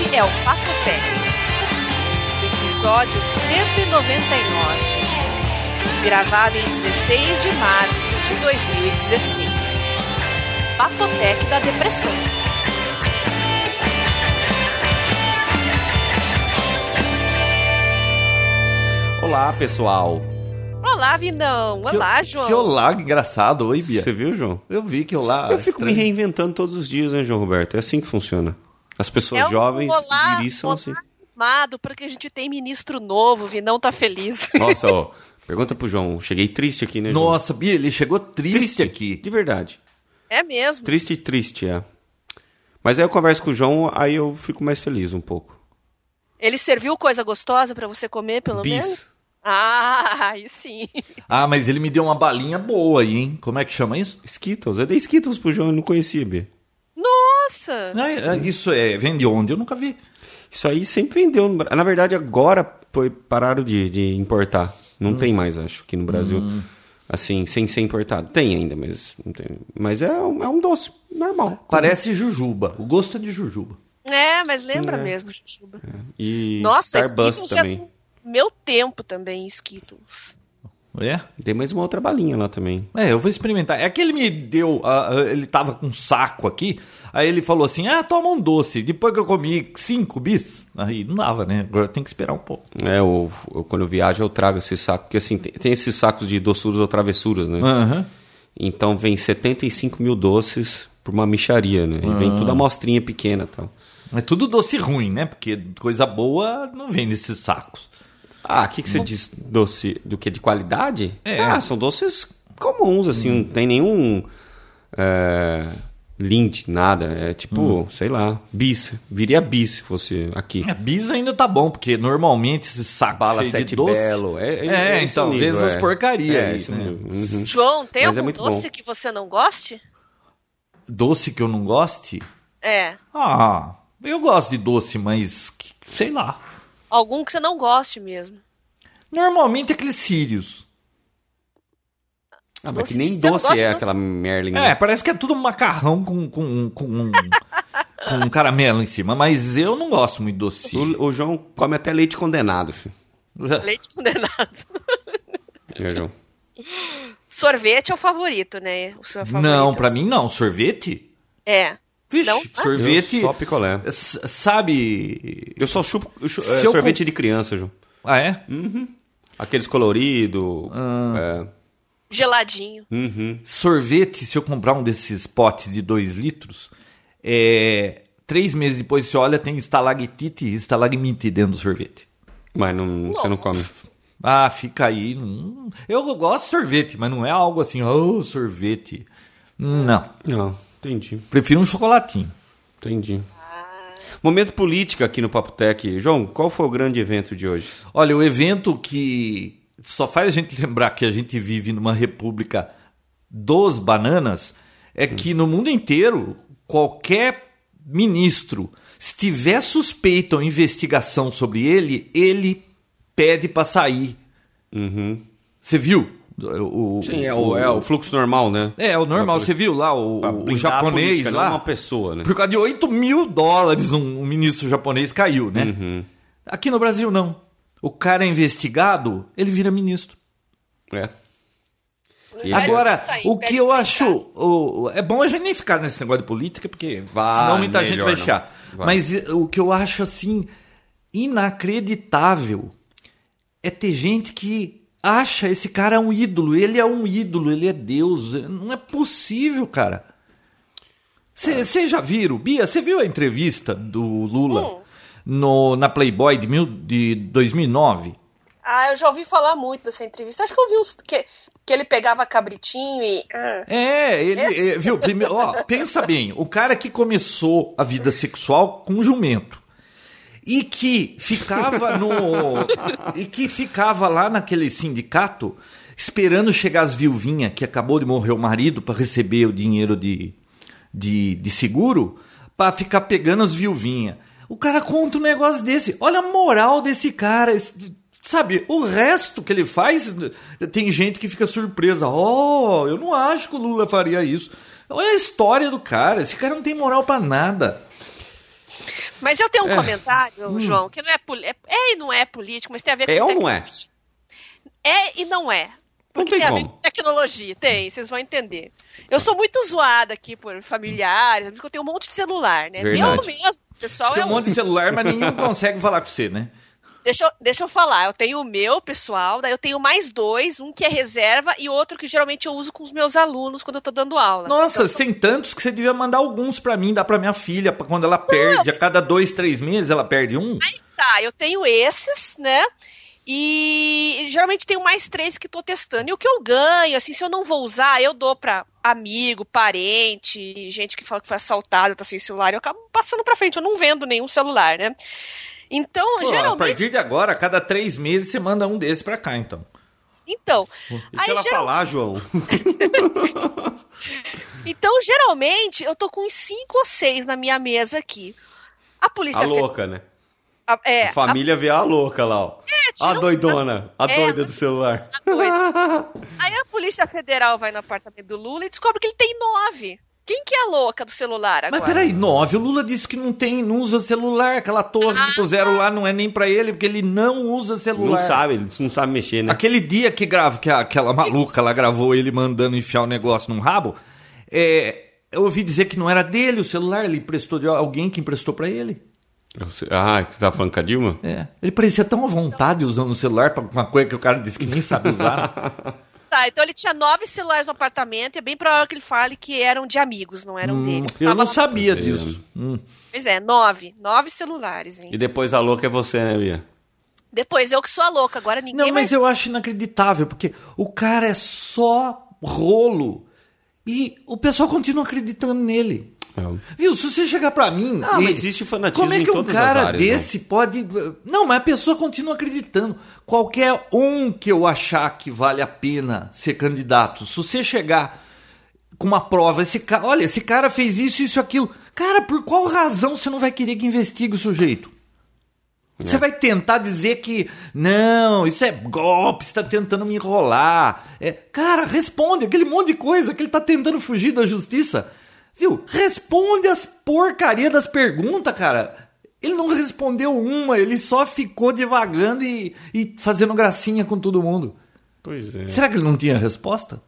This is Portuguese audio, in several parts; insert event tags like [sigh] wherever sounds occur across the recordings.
Este é o Papotec, episódio 199, gravado em 16 de março de 2016. Papotec da Depressão. Olá, pessoal. Olá, Vinão. Olá, que, João. Que olá, que engraçado. Oi, Bia. Você viu, João? Eu vi que olá. Eu fico estranho. me reinventando todos os dias, né, João Roberto? É assim que funciona. As pessoas É um jovens olá, viriçam olá assim. animado, porque a gente tem ministro novo, Vinão tá feliz. [laughs] Nossa, ó. Pergunta pro João. Cheguei triste aqui, né, João? Nossa, Bia, ele chegou triste, aqui. De verdade. É mesmo. Triste, triste, é. Mas aí eu converso com o João, aí eu fico mais feliz um pouco. Ele serviu coisa gostosa pra você comer, pelo menos? Bis. Ah, aí sim. [laughs] Ah, mas ele me deu uma balinha boa aí, hein? Como é que chama isso? Skittles. Eu dei Skittles pro João, eu não conhecia, Bia. Nossa! Ah, é, isso é, vem de onde? Eu nunca vi. Isso aí sempre vendeu. no Na verdade, agora foi, pararam de, de importar. Não tem mais, acho, aqui no Brasil. Assim, sem ser importado. Tem ainda, mas não tem. Mas é um, é um doce normal. Parece jujuba. O gosto é de jujuba. É, mas lembra É. mesmo, Jujuba. E Nossa, Starbucks também. é meu tempo também, Skittles. É? Tem mais uma outra balinha lá também. É, eu vou experimentar. É que ele me deu. ah, ah, ele tava com um saco aqui. Aí ele falou assim: ah, toma um doce. Depois que eu comi cinco bis. Aí não dava, né? Agora tem que esperar um pouco. É, eu, eu- quando eu viajo eu trago esse saco. Porque assim, tem, tem esses sacos de doçuras ou travessuras, né? Aham. Então vem 75 mil doces por uma micharia, né? E vem tudo amostrinha pequena e tal. É tudo doce ruim, né? Porque coisa boa não vem nesses sacos. Ah, o que, que você diz doce do que? De qualidade? É. Ah, são doces comuns, assim, não tem nenhum é, lint, nada. É tipo, sei lá, bis. Viria bis se fosse aqui. A bis ainda tá bom, porque normalmente esses sacos Bala cheios de sete doce... belo. É, é, É, esse então, nível, vezes as é. porcaria É, esse né? nível. Uhum. João, tem Mas é algum doce bom. que você não goste? Doce que eu não goste? É. Ah, eu gosto de doce, mas sei lá. Algum que você não goste mesmo. Normalmente aqueles círios. Ah, mas Doce, que nem doce é doce? aquela Merlin. É, né? parece que é tudo macarrão com, com, com, um- [laughs] com um caramelo em cima, mas eu não gosto muito doce. O, o João come até leite condenado, filho. Leite condenado. É, João. Sorvete é o favorito, né? O seu favorito. Não, pra mim não. Sorvete? É. Vixe, Não? sorvete. Eu só picolé. Sabe. Eu só chupo eu chu- é, eu sorvete com- de criança, João. Ah, é? Aqueles coloridos. Ah. Geladinho. É, uhum. Sorvete, se eu comprar um desses potes de 2 litros, é, três meses depois você olha, tem estalactite e estalagmite dentro do sorvete. Mas não, você não come. Ah, fica aí. hum. Eu gosto de sorvete, mas não é algo assim, oh, sorvete. Não. Não, entendi. Prefiro um chocolatinho. Entendi. Momento política aqui no Papo Tech. João, qual foi o grande evento de hoje? Olha, o evento que só faz a gente [laughs] lembrar que a gente vive numa república dos bananas é que no mundo inteiro, qualquer ministro, se tiver suspeita ou investigação sobre ele, ele pede para sair. Uhum. Você viu? O, Sim, é o, é o fluxo normal, né? É, o normal. Você viu lá o, Pra o japonês política, não lá? uma pessoa, né? Por causa de 8 mil dólares, um, um ministro japonês caiu, né? Uhum. Aqui no Brasil, não. O cara é investigado, ele vira ministro. É. Pede Agora, pra sair, o que eu pra acho. o- é bom a gente nem ficar nesse negócio de política, porque Vai, senão muita gente melhor vai não. achar. Mas o que eu acho assim inacreditável é ter gente que acha esse cara um ídolo. Ele é um ídolo, ele é Deus. Não é possível, cara. Vocês já viram? Bia, você viu a entrevista do Lula Hum. no, na Playboy de, mil, de 2009? Ah, eu já ouvi falar muito dessa entrevista. Acho que eu vi uns que, que ele pegava cabritinho e. Ah. É, ele, é, viu, primeiro, ó, pensa bem, o cara que começou a vida sexual com jumento e que ficava no [laughs] e que ficava lá naquele sindicato esperando chegar as viuvinhas que acabou de morrer o marido para receber o dinheiro de, de, de seguro para ficar pegando as viuvinhas. O cara conta um negócio desse. Olha a moral desse cara. esse- Sabe, o resto que ele faz, tem gente que fica surpresa. Oh, eu não acho que o Lula faria isso. Olha a história do cara. Esse cara não tem moral pra nada. Mas eu tenho um comentário, João, que não é, é, é e não é político, mas tem a ver com É ou não é? É e não é. Porque tem tem, a ver com tecnologia. Tem, vocês vão entender. Eu sou muito zoada aqui por familiares, porque eu tenho um monte de celular, né? Verdade. Eu mesmo, pessoal, Você tem é um monte de celular, mas ninguém consegue falar com você, né? Deixa eu, deixa eu falar, eu tenho o meu pessoal, daí eu tenho mais dois, um que é reserva e outro que geralmente eu uso com os meus alunos quando eu tô dando aula. Nossa, Então, você tem tantos que você devia mandar alguns pra mim, dar pra minha filha, pra quando ela perde. A cada dois, três meses ela perde um. Aí tá, eu tenho esses, né? E geralmente tenho mais três que tô testando. E o que eu ganho, assim, se eu não vou usar, eu dou pra amigo, parente, gente que fala que foi assaltado, tá sem celular, eu acabo passando pra frente, eu não vendo nenhum celular, né? Então, Pô, a geralmente. partir de agora, a cada três meses você manda um desses pra cá, então. Então, Deixa aí, ela geral- falar, João. [laughs] então, geralmente, eu tô com uns cinco ou seis na minha mesa aqui. A polícia A louca, né? a- é, A família vê a louca lá, ó. tira a doidona, a É, doida do celular. a doida. [laughs] Aí a Polícia Federal vai no apartamento do Lula e descobre que ele tem nove. Quem que é a louca do celular agora? Mas peraí, nove. O Lula disse que não tem, não usa celular. Aquela torre Ah, que puseram lá não é nem pra ele, porque ele não usa celular. Não sabe, ele não sabe mexer, né? Aquele dia que grava, que aquela maluca lá gravou ele mandando enfiar o negócio num rabo, é, eu ouvi dizer que não era dele o celular, ele emprestou de alguém que emprestou pra ele. Ah, que tá falando com a Dilma? É. Ele parecia tão à vontade usando o celular pra uma coisa que o cara disse que nem sabe usar. [laughs] Tá, então ele tinha nove celulares no apartamento e é bem provável que ele fale que eram de amigos, não eram dele. Hum, eu Tava não lá- sabia disso. Hum. Pois é, nove. Nove celulares, hein? E depois a louca é você, né, Bia? Depois eu que sou a louca, agora ninguém Não, mais... mas eu acho inacreditável, porque o cara é só rolo. E o pessoal continua acreditando nele. É. Viu, se você chegar pra mim. Ah, mas existe fanatismo Como é que um cara as áreas, né? desse pode. Não, mas a pessoa continua acreditando. Qualquer um que eu achar que vale a pena ser candidato, se você chegar com uma prova, esse cara. Olha, esse cara fez isso, isso, aquilo. Cara, por qual razão você não vai querer que investigue o sujeito? Você vai tentar dizer que não, isso é golpe, você está tentando me enrolar. É, cara, responde aquele monte de coisa que ele está tentando fugir da justiça. Viu? Responde as porcaria das perguntas, cara. Ele não respondeu uma, ele só ficou divagando e, e fazendo gracinha com todo mundo. Pois é. Será que ele não tinha resposta?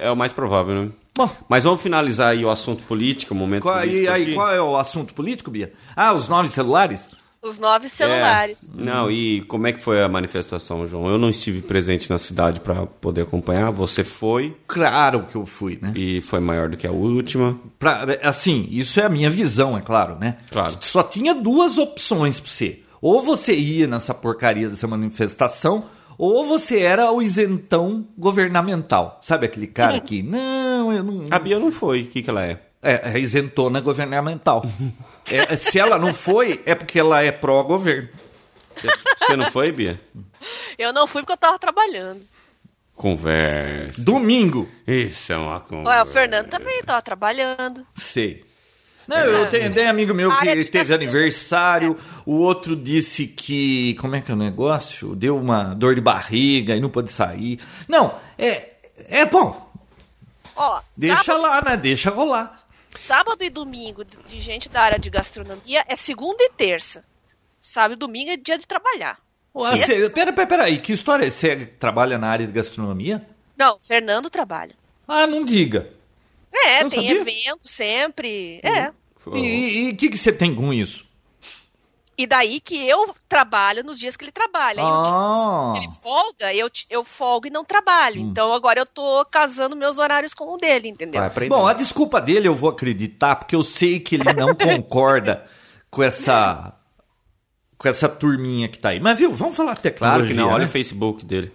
É o mais provável, né? Bom, Mas vamos finalizar aí o assunto político, o momento qual, político e aí, aqui. qual é o assunto político, Bia? Ah, os nove celulares? Os nove celulares. É. Não, e como é que foi a manifestação, João? Eu não estive presente na cidade para poder acompanhar. Você foi Claro que eu fui, né? e foi maior do que a última. Pra, assim, isso é a minha visão, é claro, né? Claro. Só tinha duas opções pra você. Ou você ia nessa porcaria dessa manifestação, ou você era o isentão governamental. Sabe aquele cara que, não, eu não. A Bia não foi. O que, que ela é? É, é isentona governamental. É, se ela não foi, é porque ela é pró-governo. Você, você não foi, Bia? Eu não fui porque eu tava trabalhando. Conversa. Domingo. Isso é uma conversa. Olha, o Fernando também tava trabalhando. Sei. Não, eu tenho, tem amigo meu que teve aniversário, o outro disse que. Como é que é o negócio? Deu uma dor de barriga e não pôde sair. Não, é. É bom. Ó, Deixa sábado, lá, né? Deixa rolar. Sábado e domingo de gente da área de gastronomia é segunda e terça. Sábado e domingo é dia de trabalhar. Ué, cê- pera, pera, pera aí, que história é? Você trabalha na área de gastronomia? Não, Fernando trabalha. Ah, não diga. É, Eu tem sabia. evento sempre. É. E o que, que você tem com isso? E daí que eu trabalho nos dias que ele trabalha. Ah. ele folga, eu, eu folgo e não trabalho. Hum. Então agora eu tô casando meus horários com o dele, entendeu? Bom, a desculpa dele eu vou acreditar, porque eu sei que ele não [laughs] concorda com essa. com essa turminha que tá aí. Mas, viu, vamos falar tecnologia. Claro que não, olha né? o Facebook dele.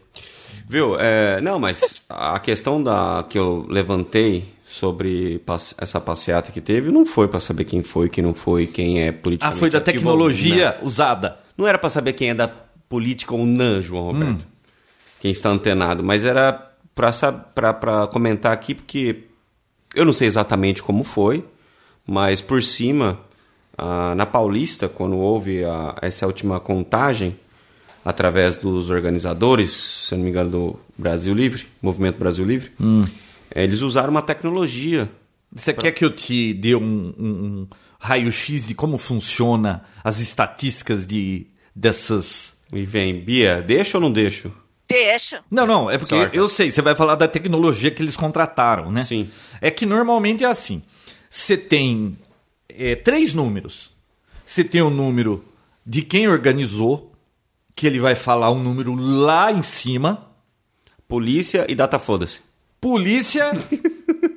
Viu? É, não, mas a questão da que eu levantei sobre essa passeata que teve não foi pra saber quem foi, quem não foi, quem é Ah, politicamente foi da tecnologia usada. Não. Era pra saber quem é da política ou não, João Roberto. Hum. Quem está antenado, mas era pra comentar aqui porque eu não sei exatamente como foi, mas por cima, ah, na Paulista, quando houve a- essa última contagem, através dos organizadores, se não me engano, do Brasil Livre, Movimento Brasil Livre, Hum. Eh, eles usaram uma tecnologia. Você quer que eu te dê um, um- raio-x de como funciona as estatísticas de dessas. E vem, Bia, deixa ou não deixo? Deixa. Não, não, é porque eu sei, você vai falar da tecnologia que eles contrataram, né? Sim. É que normalmente é assim: você tem é, três números. Você tem o número de quem organizou, que ele vai falar um número lá em cima. Polícia e data foda-se. Polícia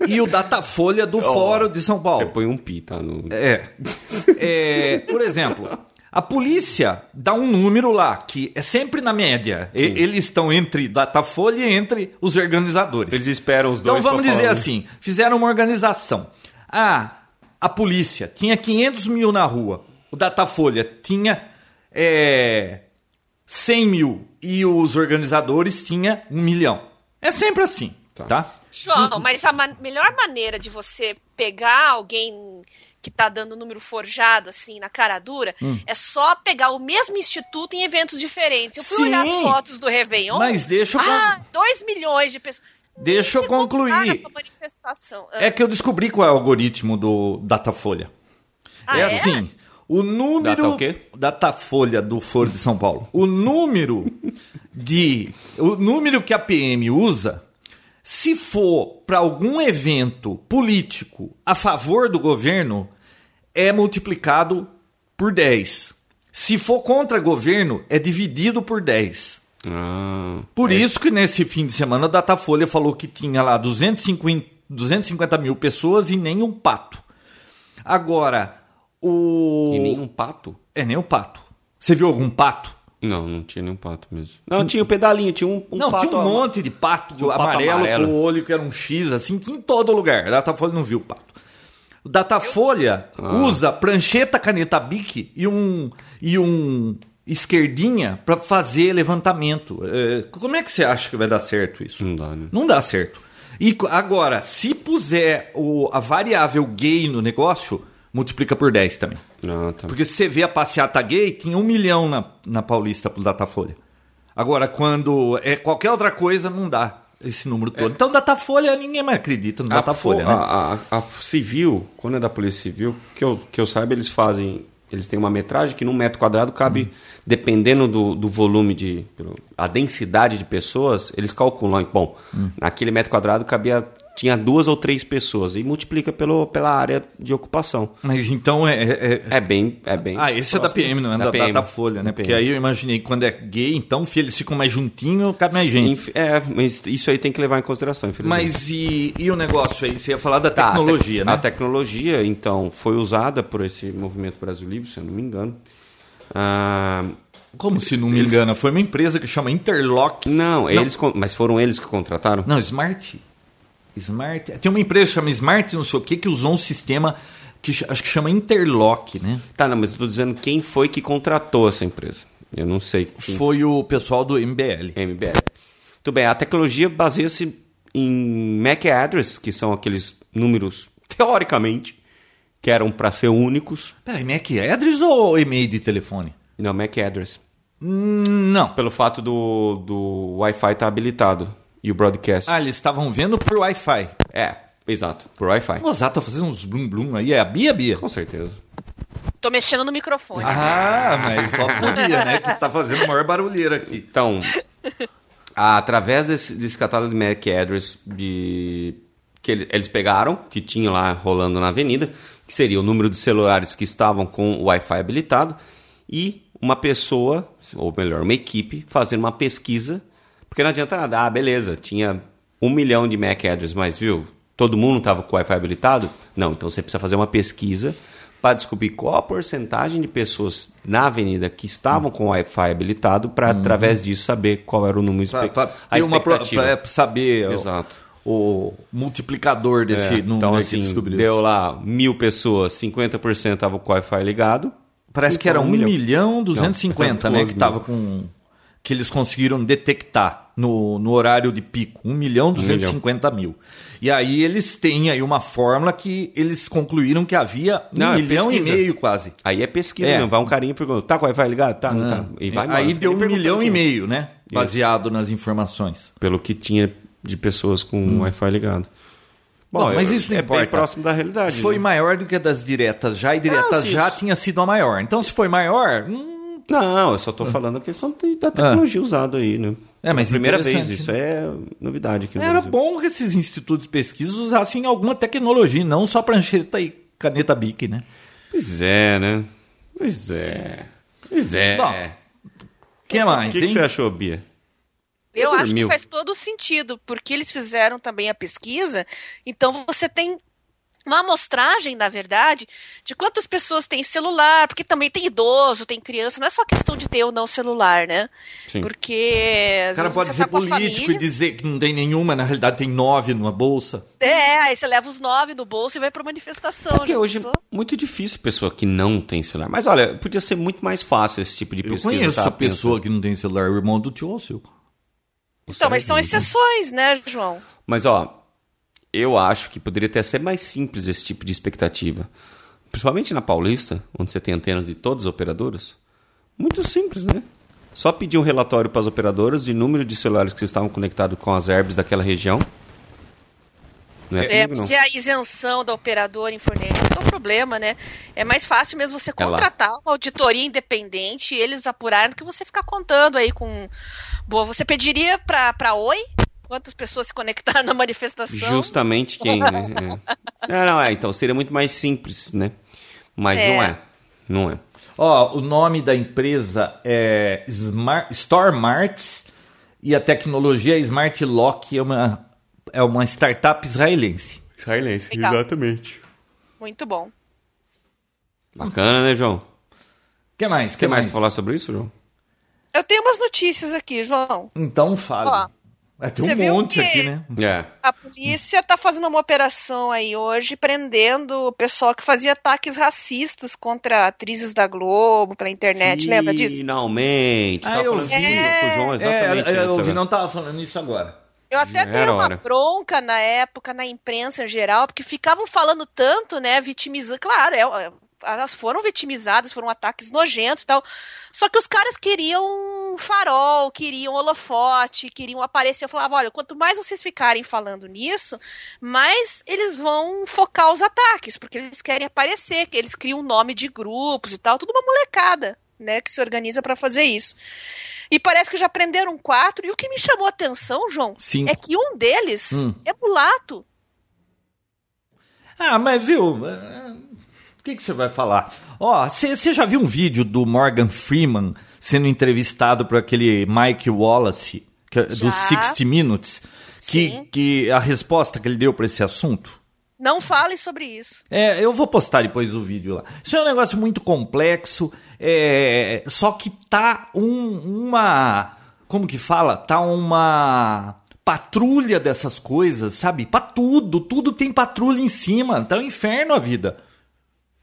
e o Datafolha do [laughs] Fórum de São Você Paulo. põe um pi, tá? No... É. É, Por exemplo, a polícia dá um número lá, que é sempre na média. E- Eles estão entre Datafolha e entre os organizadores. Eles esperam os Então dois vamos pra dizer falar, né? assim: fizeram uma organização. Ah, a polícia tinha 500 mil na rua. O Datafolha tinha é, 100 mil. E os organizadores tinha um milhão. É sempre assim, Tá. tá? João, mas a ma- melhor maneira de você pegar alguém que tá dando número forjado, assim, na cara dura, Hum. é só pegar o mesmo instituto em eventos diferentes. Eu fui Sim. olhar as fotos do Réveillon. Mas deixa eu Ah, 2 milhões de pessoas. Deixa eu concluir. Ah, É que eu descobri qual é o algoritmo do Datafolha. Ah, é é? assim, o número Data o quê? Datafolha do Foro de São Paulo. O número de o número que a PM usa, se for para algum evento político a favor do governo, é multiplicado por 10. Se for contra governo, é dividido por 10. Ah, Por isso que nesse fim de semana a Datafolha falou que tinha lá 250, 250 mil pessoas e nem um pato. Agora, o. e nenhum pato? É, nem um pato. Você viu algum pato? Não, não tinha nenhum pato mesmo. Não, tinha o pedalinho, tinha um, um não, pato. tinha um monte de pato, um pato amarelo, amarelo. com o olho que era um X, assim, em todo lugar. A Datafolha não viu o pato. O Datafolha Ah. usa prancheta, caneta Bic e um, e um esquerdinha para fazer levantamento. É, como é que você acha que vai dar certo isso? Não dá, né? Não dá certo. E agora, se puser o, a variável gay no negócio, multiplica por 10 também. Ah, tá. Porque se você vê a passeata gay, tinha um milhão na, na Paulista pro Datafolha. Agora, quando é qualquer outra coisa, não dá esse número todo. Então, Datafolha, ninguém mais acredita no A, Datafolha, fo- né? a, a- a civil, quando é da Polícia Civil, que eu, que eu saiba, eles fazem. Eles têm uma metragem que num metro quadrado cabe, Hum. dependendo do, do volume de. a densidade de pessoas, eles calculam. Bom, Hum. naquele metro quadrado cabia. Tinha duas ou três pessoas. E multiplica pelo, pela área de ocupação. Mas então é- é- é, É bem. É bem Ah, esse é da próximo. PM, não é da, PM. Datafolha, né? Da Porque aí eu imaginei que quando é gay, então eles ficam mais juntinho, cabe mais gente. É, mas isso aí tem que levar em consideração, infelizmente. Mas e, e o negócio aí? Você ia falar da Tá, a tecnologia, tec- né? A tecnologia, então, foi usada por esse movimento Brasil Livre, se eu não me engano. Ah, Como se não me Eles- engano, foi uma empresa que chama Interlock. não, eles, con- mas foram eles que contrataram? Não, Smart. Smart. Tem uma empresa que chama Smart, não sei o que, que usou um sistema que ch- acho que chama Interlock, né? Tá, não, mas eu tô dizendo quem foi que contratou essa empresa. Eu não sei quem Foi o pessoal do MBL. MBL. Muito bem, a tecnologia baseia-se em MAC address, que são aqueles números, teoricamente, que eram para ser únicos. Peraí, Mac address ou e-mail de telefone? Não, MAC address. Hum, Não. Pelo fato do, do Wi-Fi estar habilitado e o broadcast. Ah, eles estavam vendo por Wi-Fi. É, exato, por Wi-Fi. Gozar tá fazendo uns blum blum aí. É a Bia, Bia? Com certeza. Tô mexendo no microfone. Ah, mas só podia, né? Que tá fazendo maior barulheira aqui. Então, através desse, desse catálogo de MAC address de, que ele- eles pegaram, que tinha lá rolando na avenida, que seria o número de celulares que estavam com o Wi-Fi habilitado, e uma pessoa, ou melhor, uma equipe, fazendo uma pesquisa, porque não adianta nada, ah, beleza, tinha um milhão de MAC address, mas viu, todo mundo estava com o Wi-Fi habilitado? Não, então você precisa fazer uma pesquisa para descobrir qual a porcentagem de pessoas na avenida que estavam com o Wi-Fi habilitado, para através disso saber qual era o número Pra, pra a expectativa. pra saber o- Exato. o, multiplicador desse É, número então, assim, descobriu. deu lá mil pessoas, 50% estavam com o Wi-Fi ligado. Parece que Então, era 1 um milhão. milhão 250, Não, né? Que tava com. Que eles conseguiram detectar no, no horário de pico. 1 milhão 250 mil. E aí eles têm aí uma fórmula que eles concluíram que havia 1 Não, é milhão pesquisa. e meio quase. Aí é pesquisa É. mesmo, vai um carinho perguntando, tá com o Wi-Fi ligado? Tá, não tá. E vai aí deu um perguntando milhão e meio, né? Baseado nas informações. Pelo que tinha de pessoas com Hum. Wi-Fi ligado. Bom, mas eu- isso não é importa. bem próximo da realidade. Foi né? maior do que a das diretas já, e diretas Não, sim, já isso- tinha sido a maior. Então, se foi maior, hum, Não, eu só tô falando a questão da tecnologia usada aí, né? É, mas Primeira vez, interessante, isso é novidade aqui no era Brasil. bom que esses institutos de pesquisa usassem alguma tecnologia, não só prancheta e caneta bic, né? Pois é, né? Pois é. Pois é. Bom, O que o mais, que, que hein? você achou, Bia? Eu acho que faz todo sentido, porque eles fizeram também a pesquisa, então você tem uma amostragem, na verdade, de quantas pessoas têm celular, porque também tem idoso, tem criança, não é só questão de ter ou não celular, né? Sim. Porque O cara pode ser tá político família, e dizer que não tem nenhuma, na realidade tem nove numa bolsa. É, aí você leva os nove no bolso e vai pra manifestação. Porque já hoje pensou? é muito difícil pessoa que não tem celular. Mas olha, podia ser muito mais fácil esse tipo de Eu pesquisa. conheço tá? essa pessoa que não tem celular, o irmão do tio seu. Então, mas são exceções, né, João? Mas ó, eu acho que poderia ter ser mais simples esse tipo de expectativa. Principalmente na Paulista, onde você tem antenas de todas as operadoras. Muito simples, né? Só pedir um relatório para as operadoras de número de celulares que estavam conectados com as herbes daquela região. Não é, É, comigo, não. é a isenção da operadora em fornecer. Esse é o problema, né? É mais fácil mesmo você É contratar uma auditoria independente e eles apurarem do que você ficar contando aí com. Boa, você pediria pra Oi quantas pessoas se conectaram na manifestação? Justamente quem, né? É. É, não, é, então seria muito mais simples, né? Mas É. não é. Não é. Ó, o nome da empresa é Smart, Store Marts e a tecnologia Smart Lock é uma, é uma startup israelense. Israelense, Legal. exatamente. Muito bom. Bacana, né, João? O que mais? Tem mais pra falar sobre isso, João? Eu tenho umas notícias aqui, João. Então fale. Ó, Vai ter você um viu monte que- aqui, né? É. A polícia tá fazendo uma operação aí hoje, prendendo o pessoal que fazia ataques racistas contra atrizes da Globo pela internet. Lembra disso? Finalmente. Ah, Tava eu vi. o João exatamente. É, eu antes ouvi, agora. não tava falando isso agora. Eu até dei uma hora. bronca na época, na imprensa em geral, porque ficavam falando tanto, né, vitimizando. Claro, é- é- elas foram vitimizadas, foram ataques nojentos e tal. Só que os caras queriam farol, queriam holofote, queriam aparecer. Eu falava, olha, quanto mais vocês ficarem falando nisso, mais eles vão focar os ataques, porque eles querem aparecer, que eles criam nome de grupos e tal, tudo uma molecada, né, que se organiza pra fazer isso. E parece que já prenderam quatro. E o que me chamou a atenção, João, Cinco. é que um deles Hum. é mulato. Ah, mas viu? O que, que você vai falar? Ó, você já viu um vídeo do Morgan Freeman sendo entrevistado por aquele Mike Wallace, que, é do 60 Minutes? Que, Sim. que a resposta que ele deu para esse assunto? Não fale sobre isso. É, eu vou postar depois o vídeo lá. Isso é um negócio muito complexo, é, só que tá um- uma. Como que fala? Tá uma patrulha dessas coisas, sabe? Pra tudo, tudo tem patrulha em cima. Tá um inferno a vida.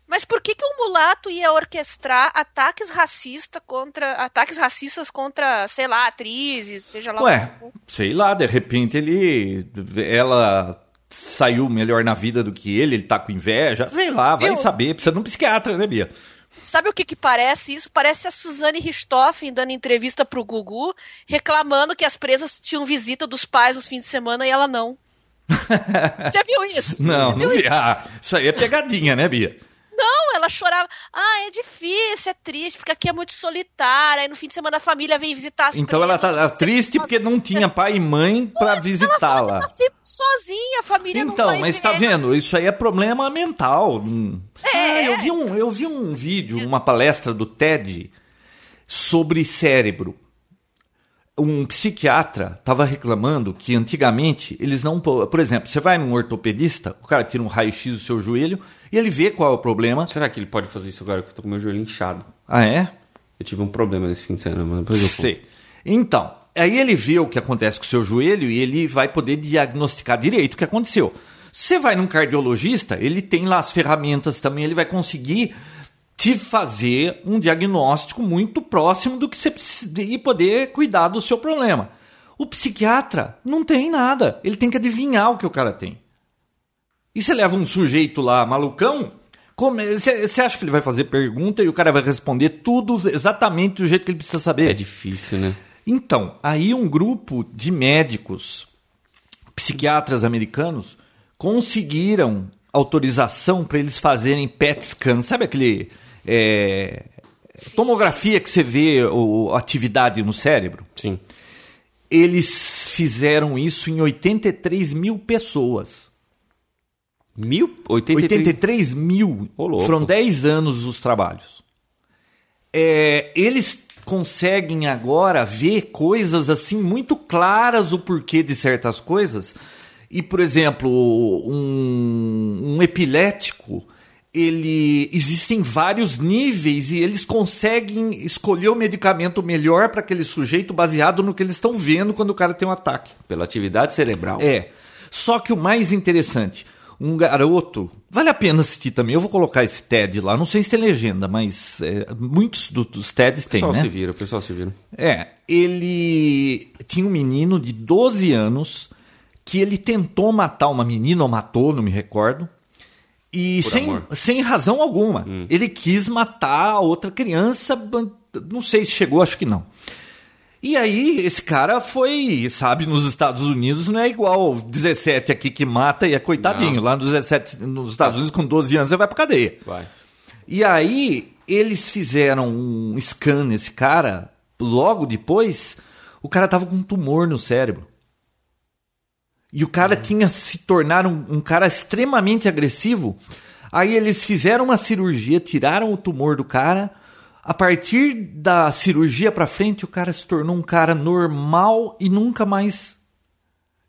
Mas por que, que um mulato ia orquestrar ataques racistas contra. ataques racistas contra, sei lá, atrizes, seja lá o Ué, que for? sei lá, de repente ele. Ela saiu melhor na vida do que ele, ele tá com inveja. Sei lá, vai Viu? saber. Precisa de um psiquiatra, né, Bia? Sabe o que, que parece isso? Parece a Suzane Richthofen dando entrevista pro Gugu, reclamando que as presas tinham visita dos pais nos fins de semana e ela não. [laughs] Você viu isso? Não, Você não viu vi. Ah, isso aí é pegadinha, né, Bia? Não, ela chorava. Ah, é difícil, é triste, porque aqui é muito solitário. Aí no fim de semana a família vem visitar as Então ela presas, tá você triste porque não tinha pai e mãe pra visitá-la. Ela tá sempre sozinha, a família não Então, vai mas ver. tá vendo? Isso aí é problema mental. É. Ah, eu vi um, eu vi um vídeo, uma palestra do TED sobre cérebro. Um psiquiatra estava reclamando que antigamente eles não. po- Por exemplo, você vai num ortopedista, o cara tira um raio-x do seu joelho e ele vê qual é o problema. Será que ele pode fazer isso agora que eu tô com meu joelho inchado? Ah, é? Eu tive um problema nesse fim de semana, mas depois eu. Sei. Então, aí ele vê o que acontece com o seu joelho e ele vai poder diagnosticar direito o que aconteceu. Você vai num cardiologista, ele tem lá as ferramentas também, ele vai conseguir te fazer um diagnóstico muito próximo do que você precisa e poder cuidar do seu problema. O psiquiatra não tem nada, ele tem que adivinhar o que o cara tem. E você leva um sujeito lá malucão, você acha que ele vai fazer pergunta e o cara vai responder tudo exatamente do jeito que ele precisa saber? É difícil, né? Então, aí um grupo de médicos, psiquiatras americanos, conseguiram autorização para eles fazerem PET scan. Sabe aquele. é, tomografia que você vê o, a atividade no cérebro? Sim. Eles fizeram isso em 83 mil pessoas. Mil? 83? 83 mil. Louco. Foram 10 anos os trabalhos. É, eles conseguem agora ver coisas assim muito claras o porquê de certas coisas. E, por exemplo, um, um epilético, ele existem vários níveis e eles conseguem escolher o medicamento melhor para aquele sujeito baseado no que eles estão vendo quando o cara tem um ataque. Pela atividade cerebral. É. Só que o mais interessante, um garoto. Vale a pena assistir também. Eu vou colocar esse TED lá. Não sei se tem legenda, mas é, muitos do- dos TEDs O tem, pessoal né? se vira, o pessoal se vira. É. Ele tinha um menino de 12 anos que ele tentou matar uma menina, ou matou, não me recordo. E Por sem, amor. sem razão alguma. Ele quis matar a outra criança. Não sei se chegou, acho que não. E aí, esse cara foi, sabe, nos Estados Unidos não é igual 17 aqui que mata e é coitadinho. Não. Lá nos 17, nos Estados Unidos, com 12 anos, você vai pra cadeia. Vai. E aí, eles fizeram um scan nesse cara, logo depois, o cara tava com um tumor no cérebro. E o cara tinha se tornado um, um cara extremamente agressivo. Aí eles fizeram uma cirurgia, tiraram o tumor do cara. A partir da cirurgia pra frente, o cara se tornou um cara normal e nunca mais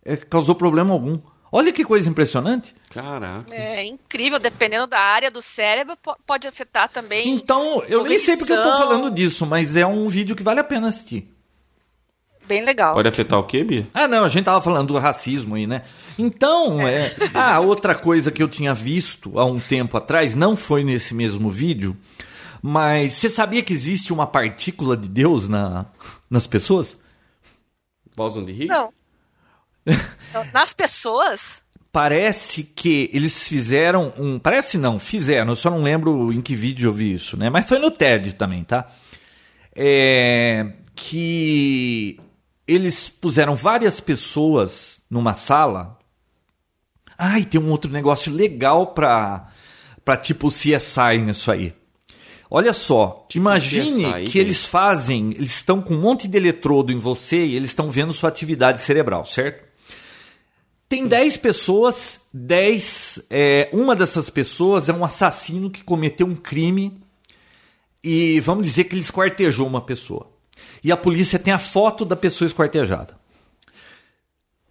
eh, causou problema algum. Olha que coisa impressionante. Caraca. É incrível, dependendo da área do cérebro, po- pode afetar também. Então, eu nem sei porque eu tô falando disso, mas é um vídeo que vale a pena assistir. Bem legal. Pode afetar o quê, Bia? Ah, não, a gente tava falando do racismo aí, né? Então, é. Ah, outra coisa que eu tinha visto há um tempo atrás, não foi nesse mesmo vídeo, mas você sabia que existe uma partícula de Deus na, nas pessoas? Boson de Higgs? Não. Então, [laughs] Nas pessoas, Parece que eles fizeram um. Parece não, fizeram, eu só não lembro em que vídeo eu vi isso, né? Mas foi no TED também, tá? É, que eles puseram várias pessoas numa sala. Ai, tem um outro negócio legal pra, pra tipo CSI nisso aí. Olha só, imagine CSI, que eles fazem, eles estão com um monte de eletrodo em você e eles estão vendo sua atividade cerebral, certo? Tem 10 pessoas, 10. É, uma dessas pessoas é um assassino que cometeu um crime e vamos dizer que ele esquartejou uma pessoa. E a polícia tem a foto da pessoa esquartejada.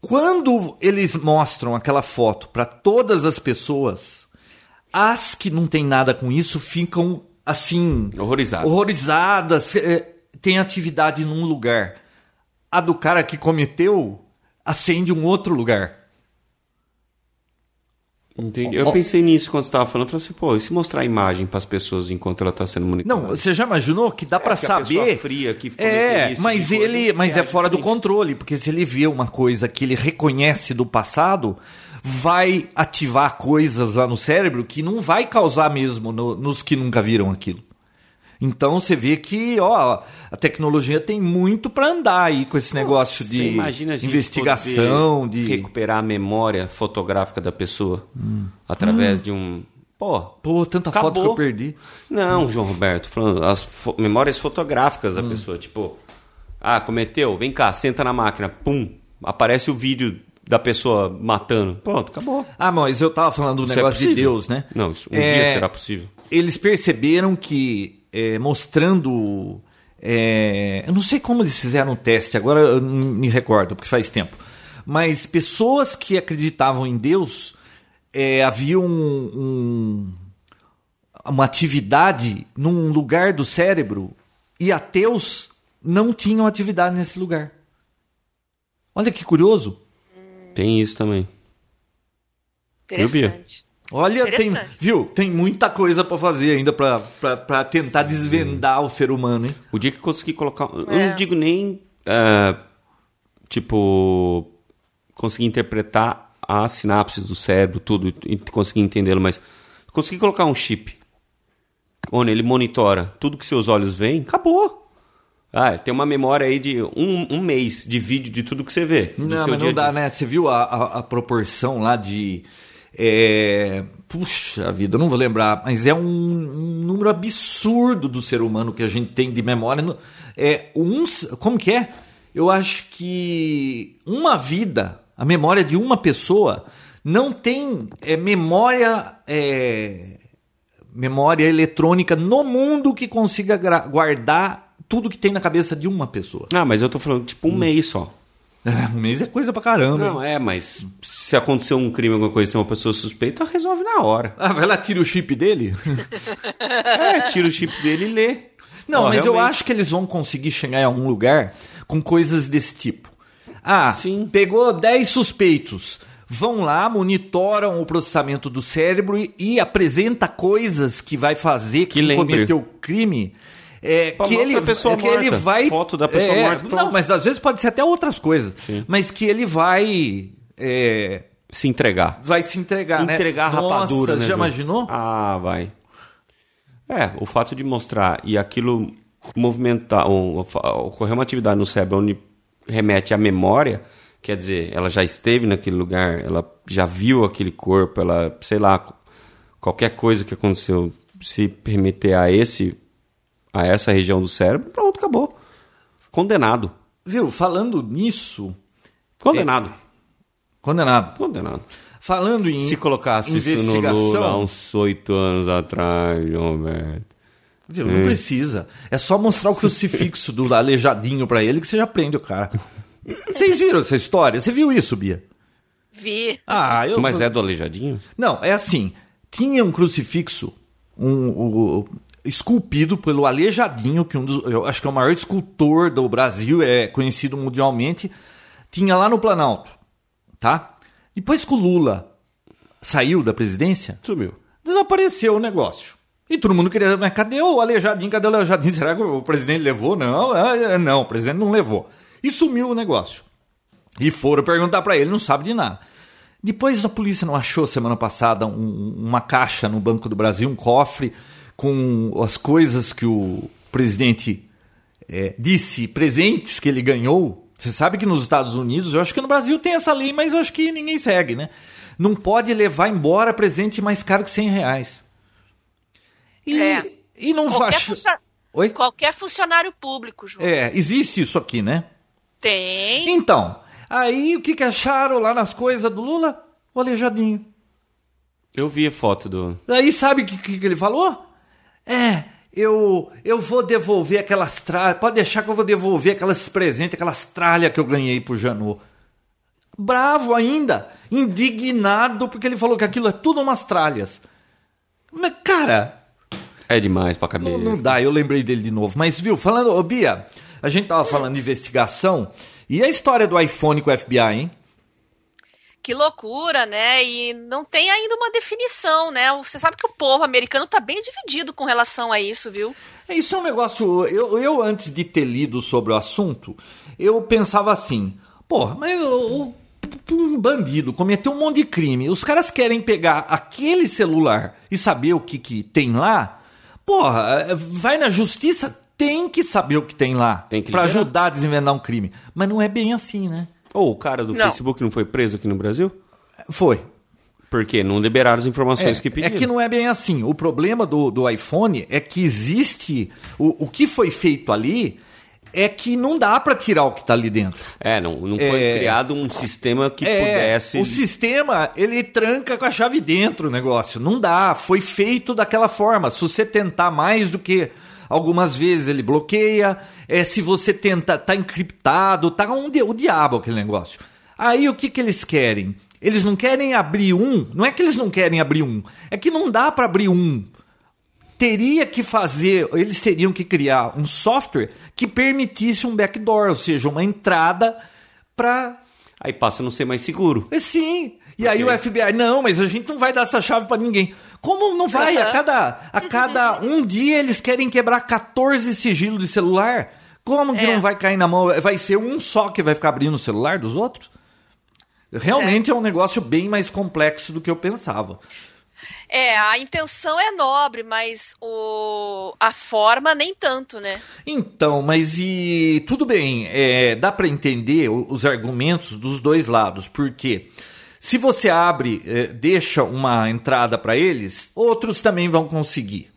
Quando eles mostram aquela foto para todas as pessoas, as que não tem nada com isso ficam assim Horrorizado. horrorizadas, é, tem atividade num lugar. A do cara que cometeu acende um outro lugar. Entendi. Eu pensei nisso quando você tava falando. Eu falei assim, pô, e se mostrar a imagem pras pessoas enquanto ela tá sendo monitorada? Não, você já imaginou que dá pra porque a pessoa saber? fria que é, isso, mas coisa, ele, mas é reage fora do controle, porque se ele vê uma coisa que ele reconhece do passado, vai ativar coisas lá no cérebro que não vai causar mesmo no- nos que nunca viram aquilo. Então você vê que, ó, a tecnologia tem muito pra andar aí com esse negócio Você de investigação, de recuperar a memória fotográfica da pessoa através de um. Pô, Pô, tanta foto que Acabou. eu perdi. Não, João Roberto, falando as fo- memórias fotográficas da pessoa, tipo, ah, cometeu, vem cá, senta na máquina, pum, aparece o vídeo da pessoa matando. Pronto, acabou. Ah, mas eu tava falando do Isso é negócio de possível? Deus, né? Não, isso um É, dia será possível. Eles perceberam que, é, mostrando. é, eu não sei como eles fizeram o teste, agora eu não me recordo, porque faz tempo. Mas pessoas que acreditavam em Deus é, havia um, um- uma atividade num lugar do cérebro e ateus não tinham atividade nesse lugar. Olha que curioso. Tem isso também. Viu, interessante. Olha, tem, viu? Tem muita coisa pra fazer ainda pra tentar desvendar o ser humano, hein? O dia que eu consegui colocar. Eu É. não digo nem. ah, tipo. Conseguir interpretar as sinapses do cérebro, tudo, e conseguir entendê-lo, mas. Consegui colocar um chip. Onde ele monitora tudo que seus olhos veem, acabou. Ah, tem uma memória aí de um, um mês de vídeo de tudo que você vê. Não, mas não dá, né? Você viu a, a, a proporção lá de, É, puxa vida, eu não vou lembrar, mas é um, um número absurdo do ser humano que a gente tem de memória. É uns, como que é? Eu acho que uma vida, a memória de uma pessoa, não tem é, memória é, memória eletrônica no mundo que consiga guardar tudo que tem na cabeça de uma pessoa. Ah, mas eu tô falando tipo um mês só. Um mês é coisa pra caramba. Não, é, mas se acontecer um crime, alguma coisa, tem uma pessoa suspeita, resolve na hora. Ah, vai lá, tira o chip dele? [laughs] É, tira o chip dele e lê. Não, mas eu realmente. acho que eles vão conseguir chegar em algum lugar com coisas desse tipo. Ah, Sim. pegou 10 suspeitos. Vão lá, monitoram o processamento do cérebro e, e apresenta coisas que vai fazer Que que cometeu o crime. É, Pô, que ele, pessoa é que ele morta. vai. Foto da pessoa é, morta, Não, mas às vezes pode ser até outras coisas. Sim. Mas que ele vai. é, Se entregar. vai se entregar, né? Entregar a rapadura, Nossa, né? já Ju? imaginou? Ah, vai. É, o fato de mostrar e aquilo movimentar, um, ocorrer uma atividade no cérebro onde remete à memória, quer dizer, ela já esteve naquele lugar, ela já viu aquele corpo, ela, sei lá, qualquer coisa que aconteceu se remeter a esse a essa região do cérebro, pronto, acabou. Condenado. Viu, falando nisso. Condenado. Condenado. Condenado. Falando em. Se colocasse isso no investigação, Lula há uns oito anos atrás, João Alberto. Viu, não precisa. É só mostrar o crucifixo do aleijadinho pra ele que você já prende o cara. Vocês viram essa história? Você viu isso, Bia? Vi. Ah, eu. Mas é do Aleijadinho? Não, é assim. Tinha um crucifixo um, o- esculpido pelo Aleijadinho, que um dos, eu acho que é o maior escultor do Brasil, é conhecido mundialmente. Tinha lá no Planalto, tá? Depois que o Lula saiu da presidência, Sumiu. desapareceu o negócio. E todo mundo queria, mas cadê o Aleijadinho? Cadê o Aleijadinho? Será que o presidente levou? Não, é, não, o presidente não levou. E sumiu o negócio. E foram perguntar pra ele, não sabe de nada. Depois a polícia não achou semana passada um- uma caixa no Banco do Brasil, um cofre com as coisas que o presidente é, disse, presentes que ele ganhou. Você sabe que nos Estados Unidos, eu acho que no Brasil tem essa lei, mas eu acho que ninguém segue, né? Não pode levar embora presente mais caro que 100 reais. E, É. e não Qualquer, acha... funcio- Oi? Qualquer funcionário público, João. É, existe isso aqui, né? Tem. Então, aí o que, que acharam lá nas coisas do Lula? O aleijadinho. Eu vi a foto do. Aí sabe o que, que, que ele falou? É, eu, eu vou devolver aquelas tralhas. Pode deixar que eu vou devolver aquelas presentes, aquelas tralhas que eu ganhei pro Janô. Bravo ainda, indignado, porque ele falou que aquilo é tudo umas tralhas. Mas, cara, É demais pra cabeça. não, não dá, eu lembrei dele de novo. Mas, viu, falando, ô Bia, a gente tava falando de investigação. E a história do iPhone com o FBI, hein? Que loucura, né? E não tem ainda uma definição, né? Você sabe que o povo americano tá bem dividido com relação a isso, viu? É, Isso é um negócio. Eu, eu, antes de ter lido sobre o assunto, eu pensava assim: porra, mas o, o- um bandido cometeu um monte de crime. Os caras querem pegar aquele celular e saber o que, que tem lá. Porra, é, vai na justiça, tem que saber o que tem lá. Liberar. ajudar a desenvenar um crime. Mas não é bem assim, né? Ou o cara do Não. Facebook não foi preso aqui no Brasil? Foi. Por quê? Não liberaram as informações que É, é pediram. que não é bem assim. O problema do, do iPhone é que existe. O, o que foi feito ali é que não dá pra tirar o que tá ali dentro. É, não, não foi É. criado um sistema que É, pudesse. O sistema, ele tranca com a chave dentro o negócio. Não dá. Foi feito daquela forma. Se você tentar mais do que algumas vezes, ele bloqueia. É, se você tenta, tá encriptado, tá um, o diabo aquele negócio. Aí o que, que eles querem? Eles não querem abrir um. Não é que eles não querem abrir um. É que não dá para abrir um teria que fazer, eles teriam que criar um software que permitisse um backdoor, ou seja, uma entrada para Aí passa a não ser mais seguro. Sim. E aí o FBI, não, mas a gente não vai dar essa chave para ninguém. Como não vai? A Aham. cada, a cada [laughs] um dia eles querem quebrar 14 sigilos de celular. Como que É. não vai cair na mão? Vai ser um só que vai ficar abrindo o celular dos outros? Realmente é um negócio bem mais complexo do que eu pensava. É, a intenção é nobre, mas o... a forma nem tanto, né? Então, mas e tudo bem, é, dá para entender os argumentos dos dois lados, porque se você abre, eh, deixa uma entrada para eles, outros também vão conseguir.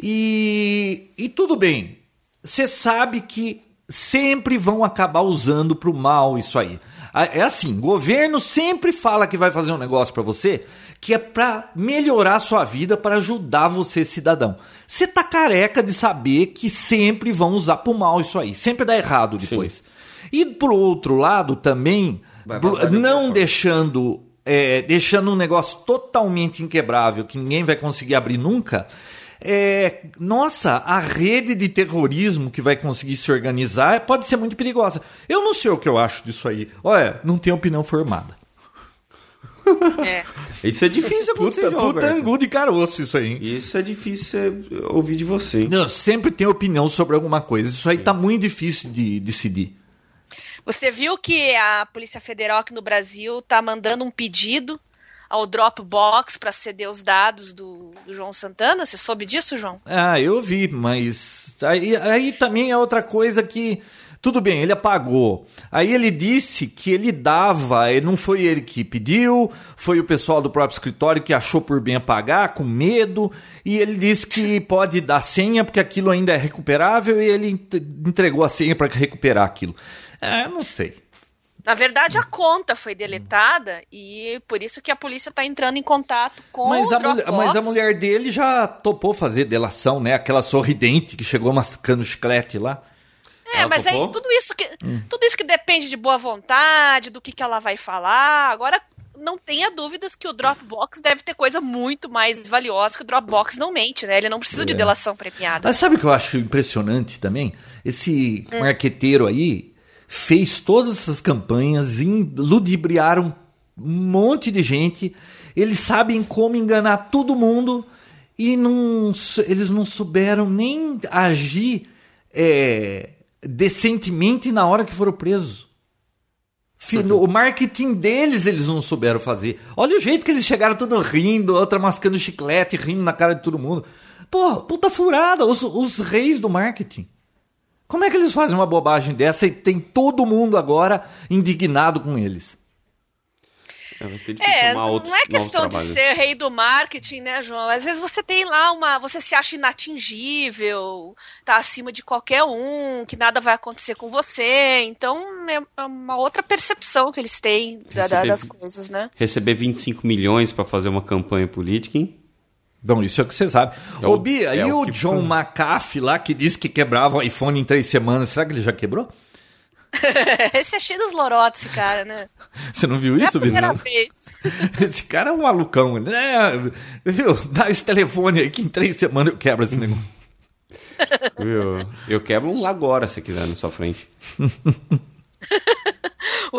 E, e tudo bem, você sabe que sempre vão acabar usando para o mal isso aí. Ah, É assim, governo sempre fala que vai fazer um negócio para você que é para melhorar a sua vida, para ajudar você, cidadão. Você tá careca de saber que sempre vão usar pro mal isso aí, sempre dá errado depois. E pro outro lado também, Não deixando é, deixando um negócio totalmente inquebrável que ninguém vai conseguir abrir nunca. É, nossa, a rede de terrorismo que vai conseguir se organizar pode ser muito perigosa. Eu não sei o que eu acho disso aí. Olha, não tenho opinião formada. É. Isso é difícil acontecer, Puta, João puta Alberto. angu de caroço isso aí. hein? Isso é difícil ouvir de você. Não, sempre tenho opinião sobre alguma coisa. Isso aí tá muito difícil de decidir. Você viu que a Polícia Federal aqui no Brasil tá mandando um pedido ao Dropbox para ceder os dados do, do João Santana? Você soube disso, João? Ah, eu vi, mas aí, aí também é outra coisa que. Tudo bem, ele apagou. Aí ele disse que ele dava, não foi ele que pediu, foi o pessoal do próprio escritório que achou por bem apagar, com medo, e ele disse que pode dar senha porque aquilo ainda é recuperável e ele ent- entregou a senha para recuperar aquilo. É, não sei. Na verdade, a conta foi deletada e por isso que a polícia tá entrando em contato com Mas o a, Dropbox. mulher, mas a mulher dele já topou fazer delação, né? Aquela sorridente que chegou mascando chiclete lá. É, Ela mas aí topou? tudo isso que tudo isso que depende de boa vontade, do que, que ela vai falar. Agora, não tenha dúvidas que o Dropbox deve ter coisa muito mais valiosa que o Dropbox não mente, né? Ele não precisa de delação premiada. Mas sabe o que eu acho impressionante também? Esse marqueteiro aí fez todas essas campanhas, ludibriaram um monte de gente. Eles sabem como enganar todo mundo e não, eles não souberam nem agir é, decentemente na hora que foram presos. O marketing deles eles não souberam fazer. Olha o jeito que eles chegaram tudo rindo, outra mascando chiclete, rindo na cara de todo mundo. Pô, puta furada, os, os reis do marketing. Como é que eles fazem uma bobagem dessa e tem todo mundo agora indignado com eles? É, É, outros, não é questão de ser rei do marketing, né, João? Às vezes você tem lá uma. Você se acha inatingível, tá acima de qualquer um, que nada vai acontecer com você. Então é uma outra percepção que eles têm da- Receber- das coisas, né? Receber 25 milhões pra fazer uma campanha política, hein? Bom, isso é o que você sabe. É Ô, o- Bia, é e o o John foi. McAfee lá que disse que quebrava o iPhone em três semanas, será que ele já quebrou? [laughs] Esse é cheio dos lorotes, esse cara, né? [laughs] Você não viu Não é a isso, primeira Bia? vez. [laughs] Esse cara é um malucão. Ele é, viu? Dá esse telefone aí que em três semanas eu quebro esse negócio. Viu? Eu quebro um agora, se quiser, na sua frente.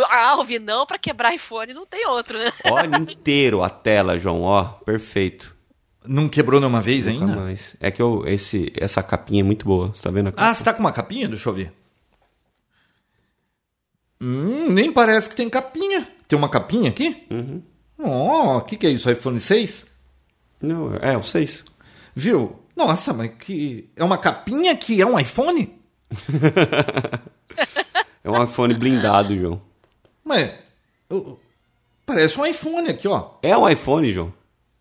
Ah, o Vinão pra quebrar iPhone não tem outro, né? Olha inteiro a tela, João, ó, perfeito. Não quebrou nenhuma vez Nunca ainda? mais. É que eu, esse, essa capinha é muito boa, você tá vendo a capa? Ah, você tá com uma capinha? Deixa eu ver. Hum, nem parece que tem capinha. Tem uma capinha aqui? Uhum. Ó, o que, que é isso? iPhone 6? Não, é o 6. Viu? Nossa, mas que. É uma capinha que é um iPhone? [laughs] É um iPhone blindado, João. Mas. eu- Parece um iPhone aqui, ó. É um iPhone, João?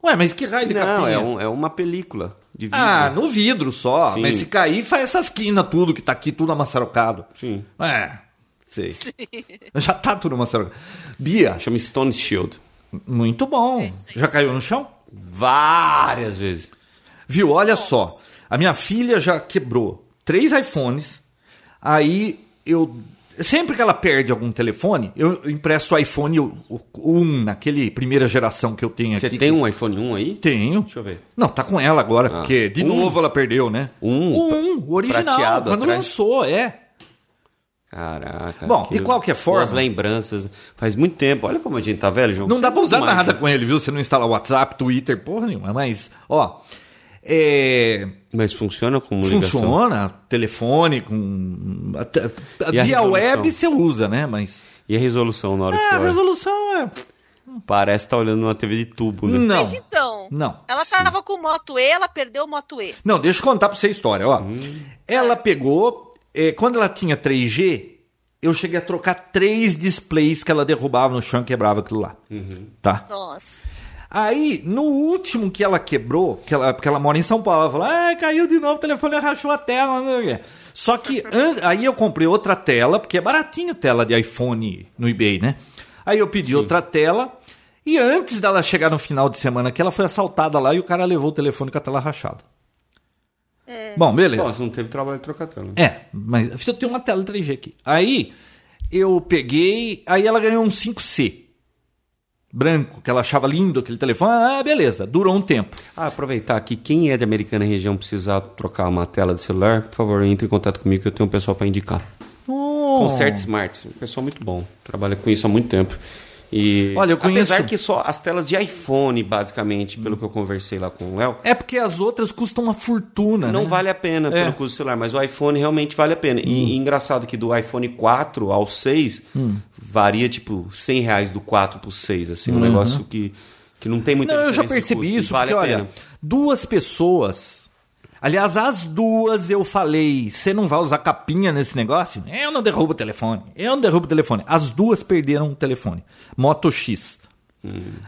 Ué, mas que raio de Não, capinha? é, um- é uma película de vidro. Ah, no vidro só. Sim. Mas se cair, faz essas quinas tudo que tá aqui, tudo amassarocado. Sim. É, sei. [laughs] Já tá tudo amassarocado. Bia, Chama Stone Shield. muito bom. É. Já caiu no chão? Várias vezes. Viu, olha só. A minha filha já quebrou três iPhones. Aí eu. Sempre que ela perde algum telefone, eu empresto o iPhone 1, naquele primeira geração que eu tenho Você aqui. tem um iPhone 1 aí? Tenho. Deixa eu ver. Não, tá com ela agora, Ah. porque de Um? novo ela perdeu, né? Um? Um, o original, Prateado quando atrás? lançou, é. Caraca. Bom, de qualquer forma- Boas lembranças. Faz muito tempo. Olha como a gente tá velho, João. Não Você dá é pra usar nada com ele, viu? Você não instala WhatsApp, Twitter, porra nenhuma. Mas, ó, é, Mas funciona como ligação? funciona, telefone, com. E via resolução? web você usa, né? Mas. E a resolução na hora que É, você a olha? resolução é. Parece estar olhando numa TV de tubo, né? Não. Mas então, Não. ela tava com o Moto E, ela perdeu o Moto E. Não, deixa eu contar pra você a história, ó. Hum. Ela pegou. é, quando ela tinha 3G, eu cheguei a trocar três displays que ela derrubava no chão e quebrava aquilo lá. Tá? Nossa. Aí, no último que ela quebrou, que ela, porque ela mora em São Paulo, ela falou: ah, caiu de novo, o telefone rachou a tela. Não sei o quê. Só que an- aí eu comprei outra tela, porque é baratinho tela de iPhone no eBay, né? Aí eu pedi outra tela. E antes dela chegar no final de semana que ela foi assaltada lá e o cara levou o telefone com a tela rachada. Bom, beleza. Nossa, não teve trabalho de trocar tela. É, mas eu tenho uma tela 3G aqui. Aí eu peguei, aí ela ganhou um 5C. Branco, que ela achava lindo aquele telefone. Ah, beleza, durou um tempo. Ah, aproveitar aqui, quem é de Americana região precisar trocar uma tela de celular, por favor, entre em contato comigo que eu tenho um pessoal para indicar. Oh. Concert Smart, um pessoal muito bom. Trabalha com isso há muito tempo. E Olha, eu conheço- apesar que só as telas de iPhone, basicamente, pelo que eu conversei lá com o Léo, É porque as outras custam uma fortuna, não né? vale a pena É. pelo custo do celular, mas o iPhone realmente vale a pena. E, Hum. e engraçado que do iPhone 4 ao 6 varia tipo 100 reais do 4 pro 6, assim, um negócio que, que não tem muita Uhum. Não, eu já percebi e isso, vale porque olha, duas pessoas. Aliás, as duas eu falei, você não vai usar capinha nesse negócio? Eu não derrubo o telefone. Eu não derrubo o telefone. As duas perderam o telefone. Moto X.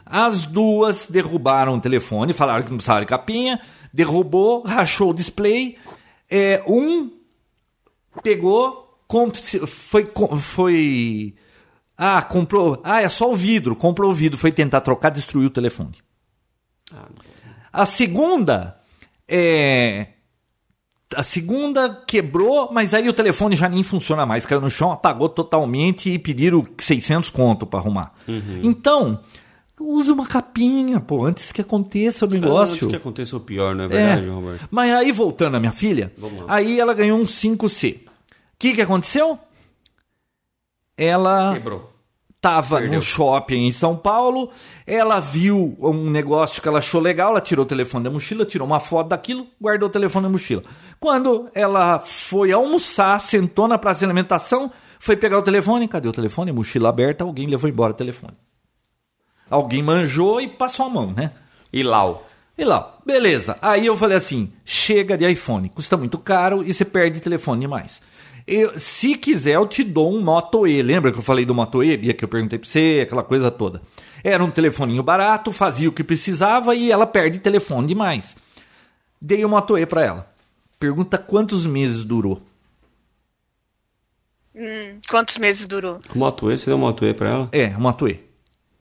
As duas derrubaram o telefone, falaram que não precisava de capinha, derrubou, rachou o display. É, um pegou, foi, foi. Ah, comprou. Ah, é só o vidro. Comprou o vidro, foi tentar trocar, destruiu o telefone. A segunda é. A segunda quebrou, mas aí o telefone já nem funciona mais. Caiu no chão, apagou totalmente e pediram 600 conto para arrumar. Então, use uma capinha, pô, antes que aconteça o Antes negócio. que aconteça o pior, não é É. verdade, Roberto? Mas aí, voltando à minha filha, aí ela ganhou um 5C. O que, que aconteceu? Ela Quebrou. Tava Perdeu. no shopping em São Paulo, ela viu um negócio que ela achou legal, ela tirou o telefone da mochila, tirou uma foto daquilo, guardou o telefone na mochila. Quando ela foi almoçar, sentou na praça de alimentação, foi pegar o telefone, cadê o telefone? Mochila aberta, alguém levou embora o telefone. Alguém manjou e passou a mão, né? E Lau. E lá, beleza. Aí eu falei assim: chega de iPhone, custa muito caro e você perde telefone demais. Eu, se quiser, eu te dou um Moto E. Lembra que eu falei do Moto E, Bia, que eu perguntei pra você, aquela coisa toda. Era um telefoninho barato, fazia o que precisava e ela perde telefone demais. Dei o Moto E pra ela. Pergunta quantos meses durou. Hum, quantos meses durou? Moto E, você deu Moto E pra ela? É, o Moto E.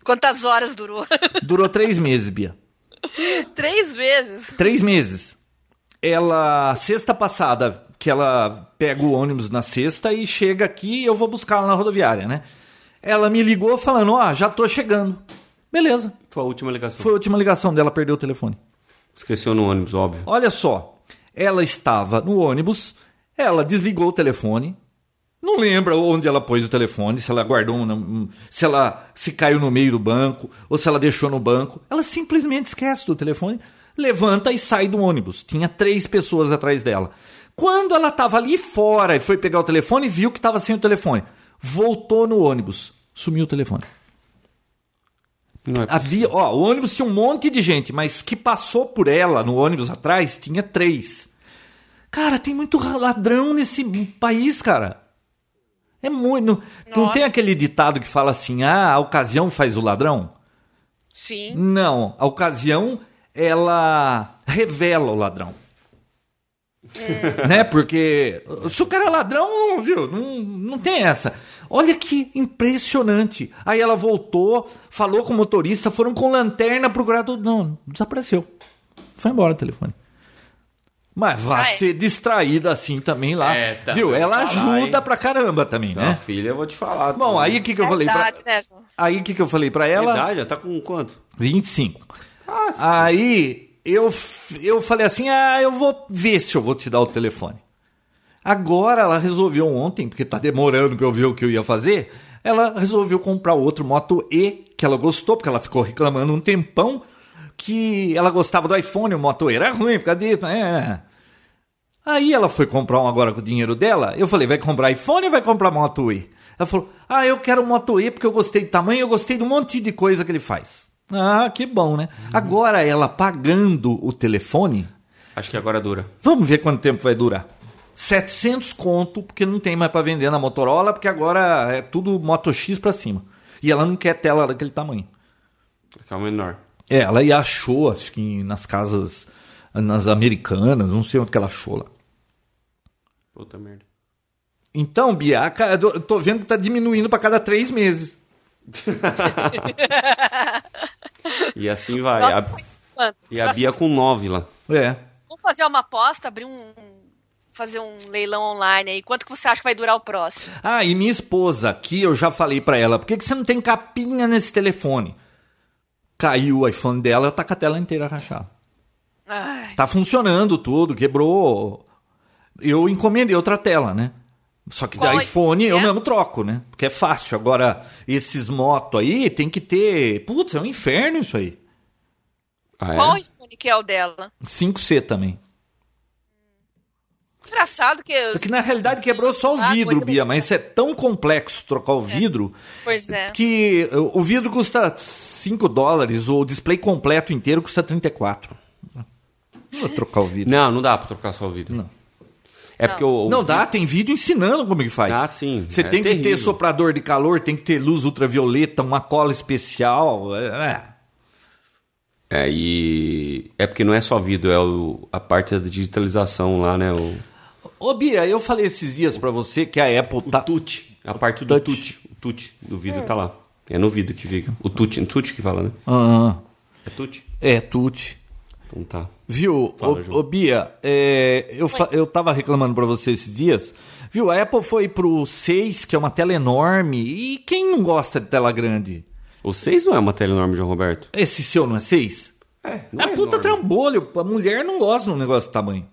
Quantas horas durou? [laughs] Durou três meses, Bia. Três vezes. Três meses. Ela, sexta passada, que ela pega o ônibus na sexta e chega aqui e eu vou buscar ela na rodoviária, né? Ela me ligou falando, ó, já tô chegando. Beleza. Foi a última ligação. Foi a última ligação dela, perdeu o telefone. Esqueceu no ônibus, óbvio. Olha só, ela estava no ônibus, ela desligou o telefone, não lembra onde ela pôs o telefone, se ela guardou, um- se ela se caiu no meio do banco ou se ela deixou no banco. Ela simplesmente esquece do telefone, levanta e sai do ônibus. Tinha três pessoas atrás dela. Quando ela estava ali fora e foi pegar o telefone, viu que estava sem o telefone. Voltou no ônibus, sumiu o telefone. Não é Havia, ó, o ônibus tinha um monte de gente, mas que passou por ela no ônibus atrás tinha três. Cara, tem muito ladrão nesse país, cara. É muito. Não, tem aquele ditado que fala assim: ah, a ocasião faz o ladrão? Sim. Não, a ocasião ela revela o ladrão. Né? Porque se o cara é ladrão, viu? Não, não tem essa. Olha que impressionante. Aí ela voltou, falou com o motorista, foram com lanterna procurar tudo. Não, desapareceu. Foi embora o telefone. Mas vai é. ser distraída assim também lá. É, tá. viu? Ela Falar, ajuda hein? pra caramba também, Minha né? filha, eu vou te falar. Bom, aí o que, que eu falei pra Verdade, né, João? Aí o que, que eu falei pra ela? Idade, já tá com quanto? 25. Aí eu, eu falei assim: ah, eu vou ver se eu vou te dar o telefone. Agora ela resolveu ontem, porque tá demorando pra eu ver o que eu ia fazer. Ela resolveu comprar outro Moto E, que ela gostou, porque ela ficou reclamando um tempão que ela gostava do iPhone, o Moto E era ruim, por causa disso, né? Aí ela foi comprar um agora com o dinheiro dela. Eu falei, vai comprar iPhone ou vai comprar Moto E? Ela falou, ah, eu quero o Moto E porque eu gostei do tamanho, eu gostei de um monte de coisa que ele faz. Ah, que bom, né? Agora ela pagando o telefone, Acho que agora dura. vamos ver quanto tempo vai durar. 700 conto, porque não tem mais para vender na Motorola, porque agora é tudo Moto X pra cima. E ela não quer tela daquele tamanho. Que é o menor. É, ela achou, acho que nas casas, nas americanas, não sei onde que ela achou lá. Puta merda. Então, Bia, eu tô vendo que tá diminuindo pra cada três meses. E assim vai. A- e a Próximo- Bia com 9 lá. É. Vamos fazer uma aposta, abrir um. fazer um leilão online aí. Quanto que você acha que vai durar o próximo? Ah, e minha esposa, aqui eu já falei pra ela, por que, que você não tem capinha nesse telefone? Caiu o iPhone dela, tá com a tela inteira rachada. Ai, Tá funcionando tudo, quebrou. Eu encomendei outra tela, né? Só que Qual da iPhone eu é? mesmo troco, né? Porque é fácil. Agora, esses moto aí tem que ter. Putz, é um inferno isso aí. Ah, é? Qual iPhone que é o dela? 5C também. Engraçado que. Porque na realidade quebrou só o vidro, Bia, mas é tão complexo trocar o vidro Pois é. que o o vidro custa 5 dólares, o display completo inteiro custa 34. Não vou trocar o vidro. Não, não dá pra trocar só o vidro. Não. É porque o. o Não dá, tem vídeo ensinando como que faz. Ah, sim. Você É tem que ter terrível. soprador de calor, tem que ter luz ultravioleta, uma cola especial. É, é. É, e. É porque não é só vidro, é o... a parte da digitalização lá, né? O, Ô Bia, eu falei esses dias pra você que a Apple tá. touch. A parte do touch. O touch do vidro tá lá. É no vidro que fica. O touch, touch que fala, né? Ah, É touch? é, tute. Então tá. Viu, Fala, ô, ô, Bia, é, eu, fa- eu tava reclamando pra você esses dias. Viu, a Apple foi pro 6, que é uma tela enorme. E quem não gosta de tela grande? O 6 não é uma tela enorme, João Roberto? Esse seu não é 6? É, É puta enorme. trambolho. A mulher não gosta de um negócio de tamanho.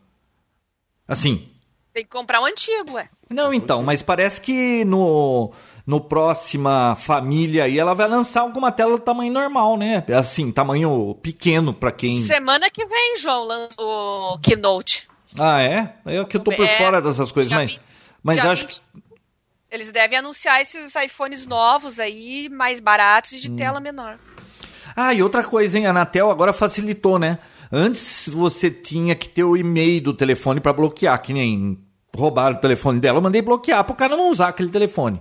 Assim. Tem que comprar um antigo, ué. Não, então, mas parece que no, no próxima família aí ela vai lançar alguma tela do tamanho normal, né? Assim, tamanho pequeno pra quem. Semana que vem, João, o Keynote. Ah, é? É que eu tô por É, fora dessas coisas, mas. 20 Mas acho que. 20 Eles devem anunciar esses iPhones novos aí, mais baratos e de Hum. tela menor. Ah, e outra coisa, hein? A Anatel agora facilitou, né? Antes você tinha que ter o e-mail do telefone pra bloquear, que nem roubaram o telefone dela. Eu mandei bloquear pro cara não usar aquele telefone.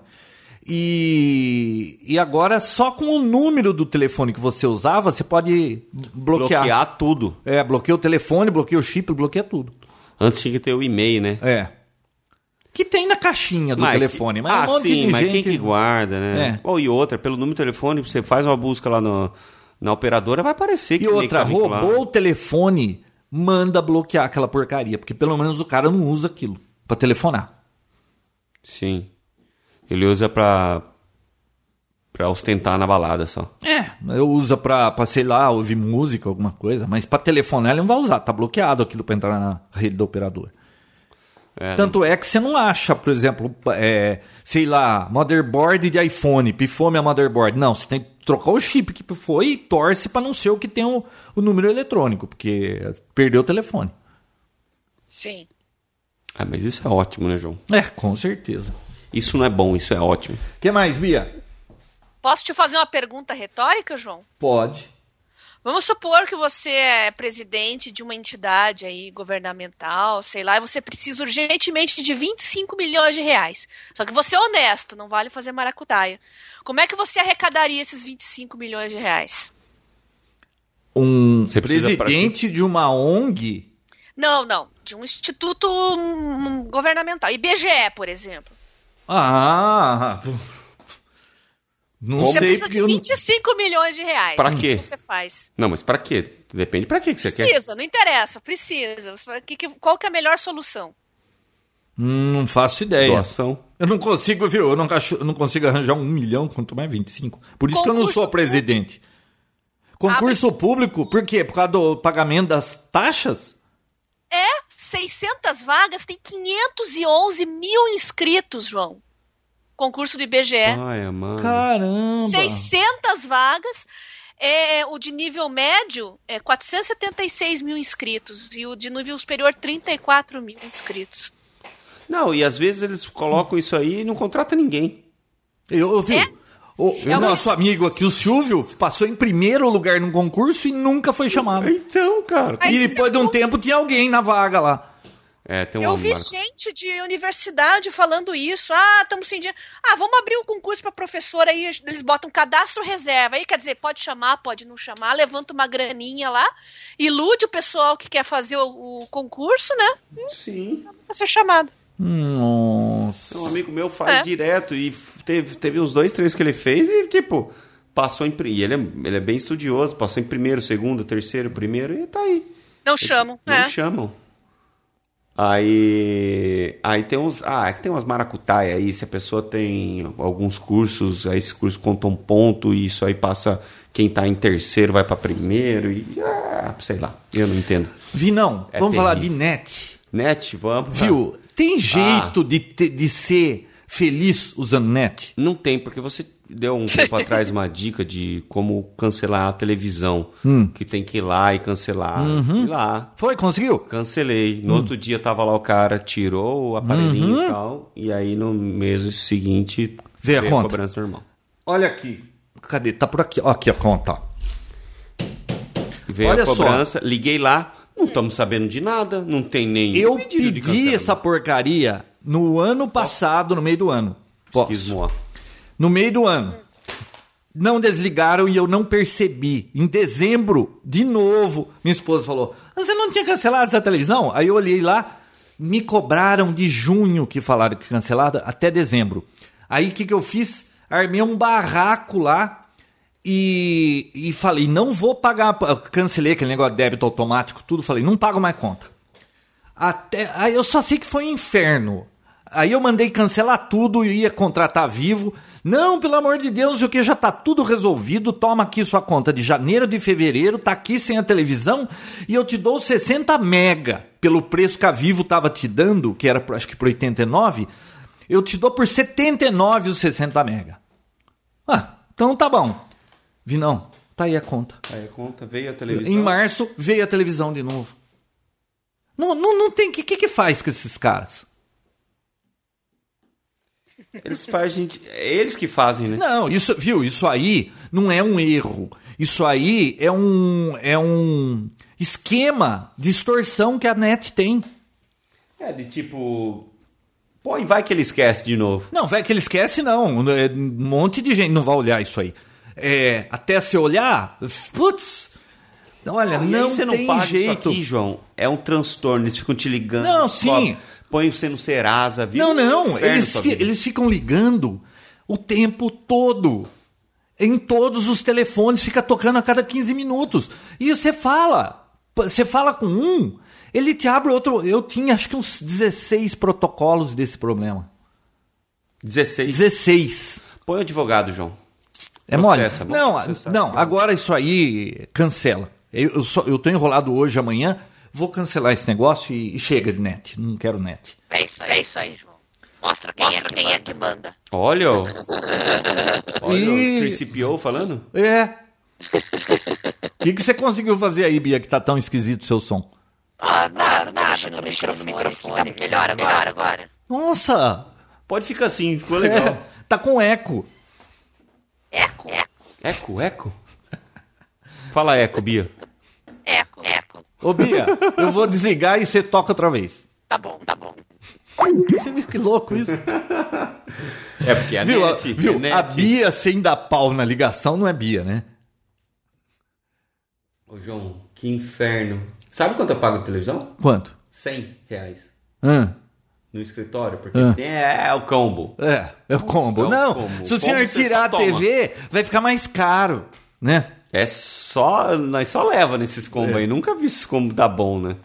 E, e agora, só com o número do telefone que você usava, você pode bloquear. Bloquear tudo. É, bloqueia o telefone, bloqueia o chip, bloqueia tudo. Antes tinha que ter o e-mail, né? É. Que tem na caixinha do Mas- telefone, mas ah, um monte sim, de mas gente... quem que guarda, né? É. Ou e outra, pelo número de telefone, você faz uma busca lá no- na operadora, vai aparecer que E outra, tá roubou o telefone, manda bloquear aquela porcaria, porque pelo menos o cara não usa aquilo pra telefonar. Sim. Ele usa pra, pra ostentar na balada só. É, eu usa pra, pra, sei lá, ouvir música, alguma coisa, mas pra telefonar ele não vai usar, tá bloqueado aquilo pra entrar na rede do operador. É, Tanto é que você não acha, por exemplo, é, sei lá, motherboard de iPhone, pifou minha motherboard. Não, você tem que trocar o chip que pifou e torce pra não ser o que tem o, o número eletrônico, porque perdeu o telefone. Sim. Ah, mas isso é ótimo, né, João? É, com certeza. Isso não é bom, isso é ótimo. O que mais, Bia? Posso te fazer uma pergunta retórica, João? Pode. Vamos supor que você é presidente de uma entidade aí governamental, sei lá, e você precisa urgentemente de 25 milhões de reais. Só que você é honesto, não vale fazer maracutaia. Como é que você arrecadaria esses 25 milhões de reais? Um Você presidente de uma ONG. Não, não, de um instituto hum, governamental. IBGE, por exemplo. Ah. Não Você sei precisa porque de eu não- 25 milhões de reais. Pra quê? que você faz? Não, mas pra quê? Depende pra quê que você quer. Precisa, não interessa, precisa. Você Qual que é a melhor solução? Hum, não faço ideia. Doação. Eu não consigo, viu? Eu não, acho- eu não consigo arranjar um milhão, quanto mais 25. Por isso que eu não Concurso sou presidente. Concurso público, por quê? Por causa do pagamento das taxas? É, 600 vagas, tem 511 mil inscritos, João. Concurso do IBGE. Ai, mano. Caramba! 600 vagas. É, o de nível médio é 476 mil inscritos e o de nível superior 34 mil inscritos. Não, e às vezes eles colocam isso aí e não contrata ninguém. Eu, eu vi. É? O, É o nosso amigo aqui, o Silvio, passou em primeiro lugar num concurso e nunca foi chamado. Então, cara. Mas E depois é de um tempo tinha alguém na vaga lá. É, tem Eu vi gente de universidade falando isso. Ah, estamos sem dinheiro. Ah, vamos abrir um concurso para professor aí. Eles botam cadastro reserva. Aí quer dizer, pode chamar, pode não chamar. Levanta uma graninha lá. Ilude o pessoal que quer fazer o, o concurso, né? Sim. Pra ser chamado. Nossa. Um amigo meu faz É. direto e teve, teve uns dois, três que ele fez e, tipo, passou em. E ele é, ele é bem estudioso, passou em primeiro, segundo, terceiro, primeiro e tá aí. Não chamam. Não é. chamam. Aí. Aí tem uns. Ah, é que tem umas maracutaia aí. Se a pessoa tem alguns cursos, aí esses cursos contam um ponto e isso aí passa. Quem tá em terceiro vai pra primeiro e. Ah, sei lá. Eu não entendo. Vinão, É vamos falar de terrível. net. Net, vamos. Viu? Tem jeito Ah. de, te- de ser feliz usando net? Não tem, porque você deu um tempo [laughs] atrás uma dica de como cancelar a televisão. Hum. Que tem que ir lá e cancelar. Uhum. Fui lá. Foi? Conseguiu? Cancelei. No Hum. outro dia tava lá o cara, tirou o aparelhinho Uhum. e tal. E aí no mês seguinte Veio a conta. cobrança normal. Olha aqui. Cadê? Tá por aqui. Ó, aqui a conta. Veio Olha a só. cobrança, liguei lá, não estamos sabendo de nada, não tem nem Eu pedi essa porcaria no ano passado, no meio do ano. Posso? No meio do ano. Não desligaram e eu não percebi. Em dezembro, de novo, minha esposa falou: Você não tinha cancelado essa televisão? Aí eu olhei lá, me cobraram de junho que falaram que cancelada até dezembro. Aí o que, que eu fiz? Armei um barraco lá e, e falei: Não vou pagar. Cancelei aquele negócio de débito automático, tudo. Falei: Não pago mais conta. Até, aí eu só sei que foi um inferno. Aí eu mandei cancelar tudo e ia contratar vivo. Não, pelo amor de Deus, o que já tá tudo resolvido. Toma aqui sua conta de janeiro de fevereiro, tá aqui sem a televisão e eu te dou 60 mega pelo preço que a Vivo tava te dando, que era acho que por 89. Eu te dou por 79 os 60 mega. Ah, então tá bom. Vinão, tá aí a conta. Aí a conta veio a televisão. Em março veio a televisão de novo. Não, não, não tem. O que, que que faz com esses caras? Eles fazem. É eles que fazem, né? Não, isso, viu? Isso aí não é um erro. Isso aí é um é um esquema de extorsão que a net tem. É de tipo. Põe, vai que ele esquece de novo. Não, vai que ele esquece não. É, Um monte de gente não vai olhar isso aí. É, até se olhar, putz. Olha, não você não tem paga jeito. isso aqui, João. É um transtorno. Eles ficam te ligando. Não, sim. Põe você no Serasa. vira Não, não, eles, fi- eles ficam ligando o tempo todo. Em todos os telefones, fica tocando a cada 15 minutos. E você fala, você fala com um, ele te abre outro. Eu tinha acho que uns 16 protocolos desse problema. 16. 16. Põe o advogado, João. É mole? Processa, vamos Não, processar. não, agora isso aí cancela. Eu, eu, só, eu tô enrolado hoje, amanhã, vou cancelar esse negócio e, e chega de net. Não quero net. É isso aí, é isso aí, João. Mostra quem, é, quem é que manda. Olha, ó. Olha E- o CPO falando. É. O [laughs] que, que você conseguiu fazer aí, Bia, que tá tão esquisito o seu som? Ah, nada, nada, no microfone, no microfone. Fica melhor agora, agora. Nossa! Pode ficar assim, ficou legal. É, [laughs] tá com eco. Eco, eco, Eco, eco. Fala eco, Bia. eco, eco. Ô, Bia, eu vou desligar e você toca outra vez. Tá bom, tá bom. Você viu que louco isso? É porque a viu? net, viu? a net. A Bia sem dar pau na ligação não é Bia, né? Ô, João, que inferno. Sabe quanto eu pago de televisão? Quanto? 100 reais. Hã? No escritório, porque Ah. tem- é, o combo. É, é o combo. É o não, combo. se o O senhor tirar a toma. TV, vai ficar mais caro, né? É só. Nós só leva nesses combos É. aí. Nunca vi esses combos dar bom, né?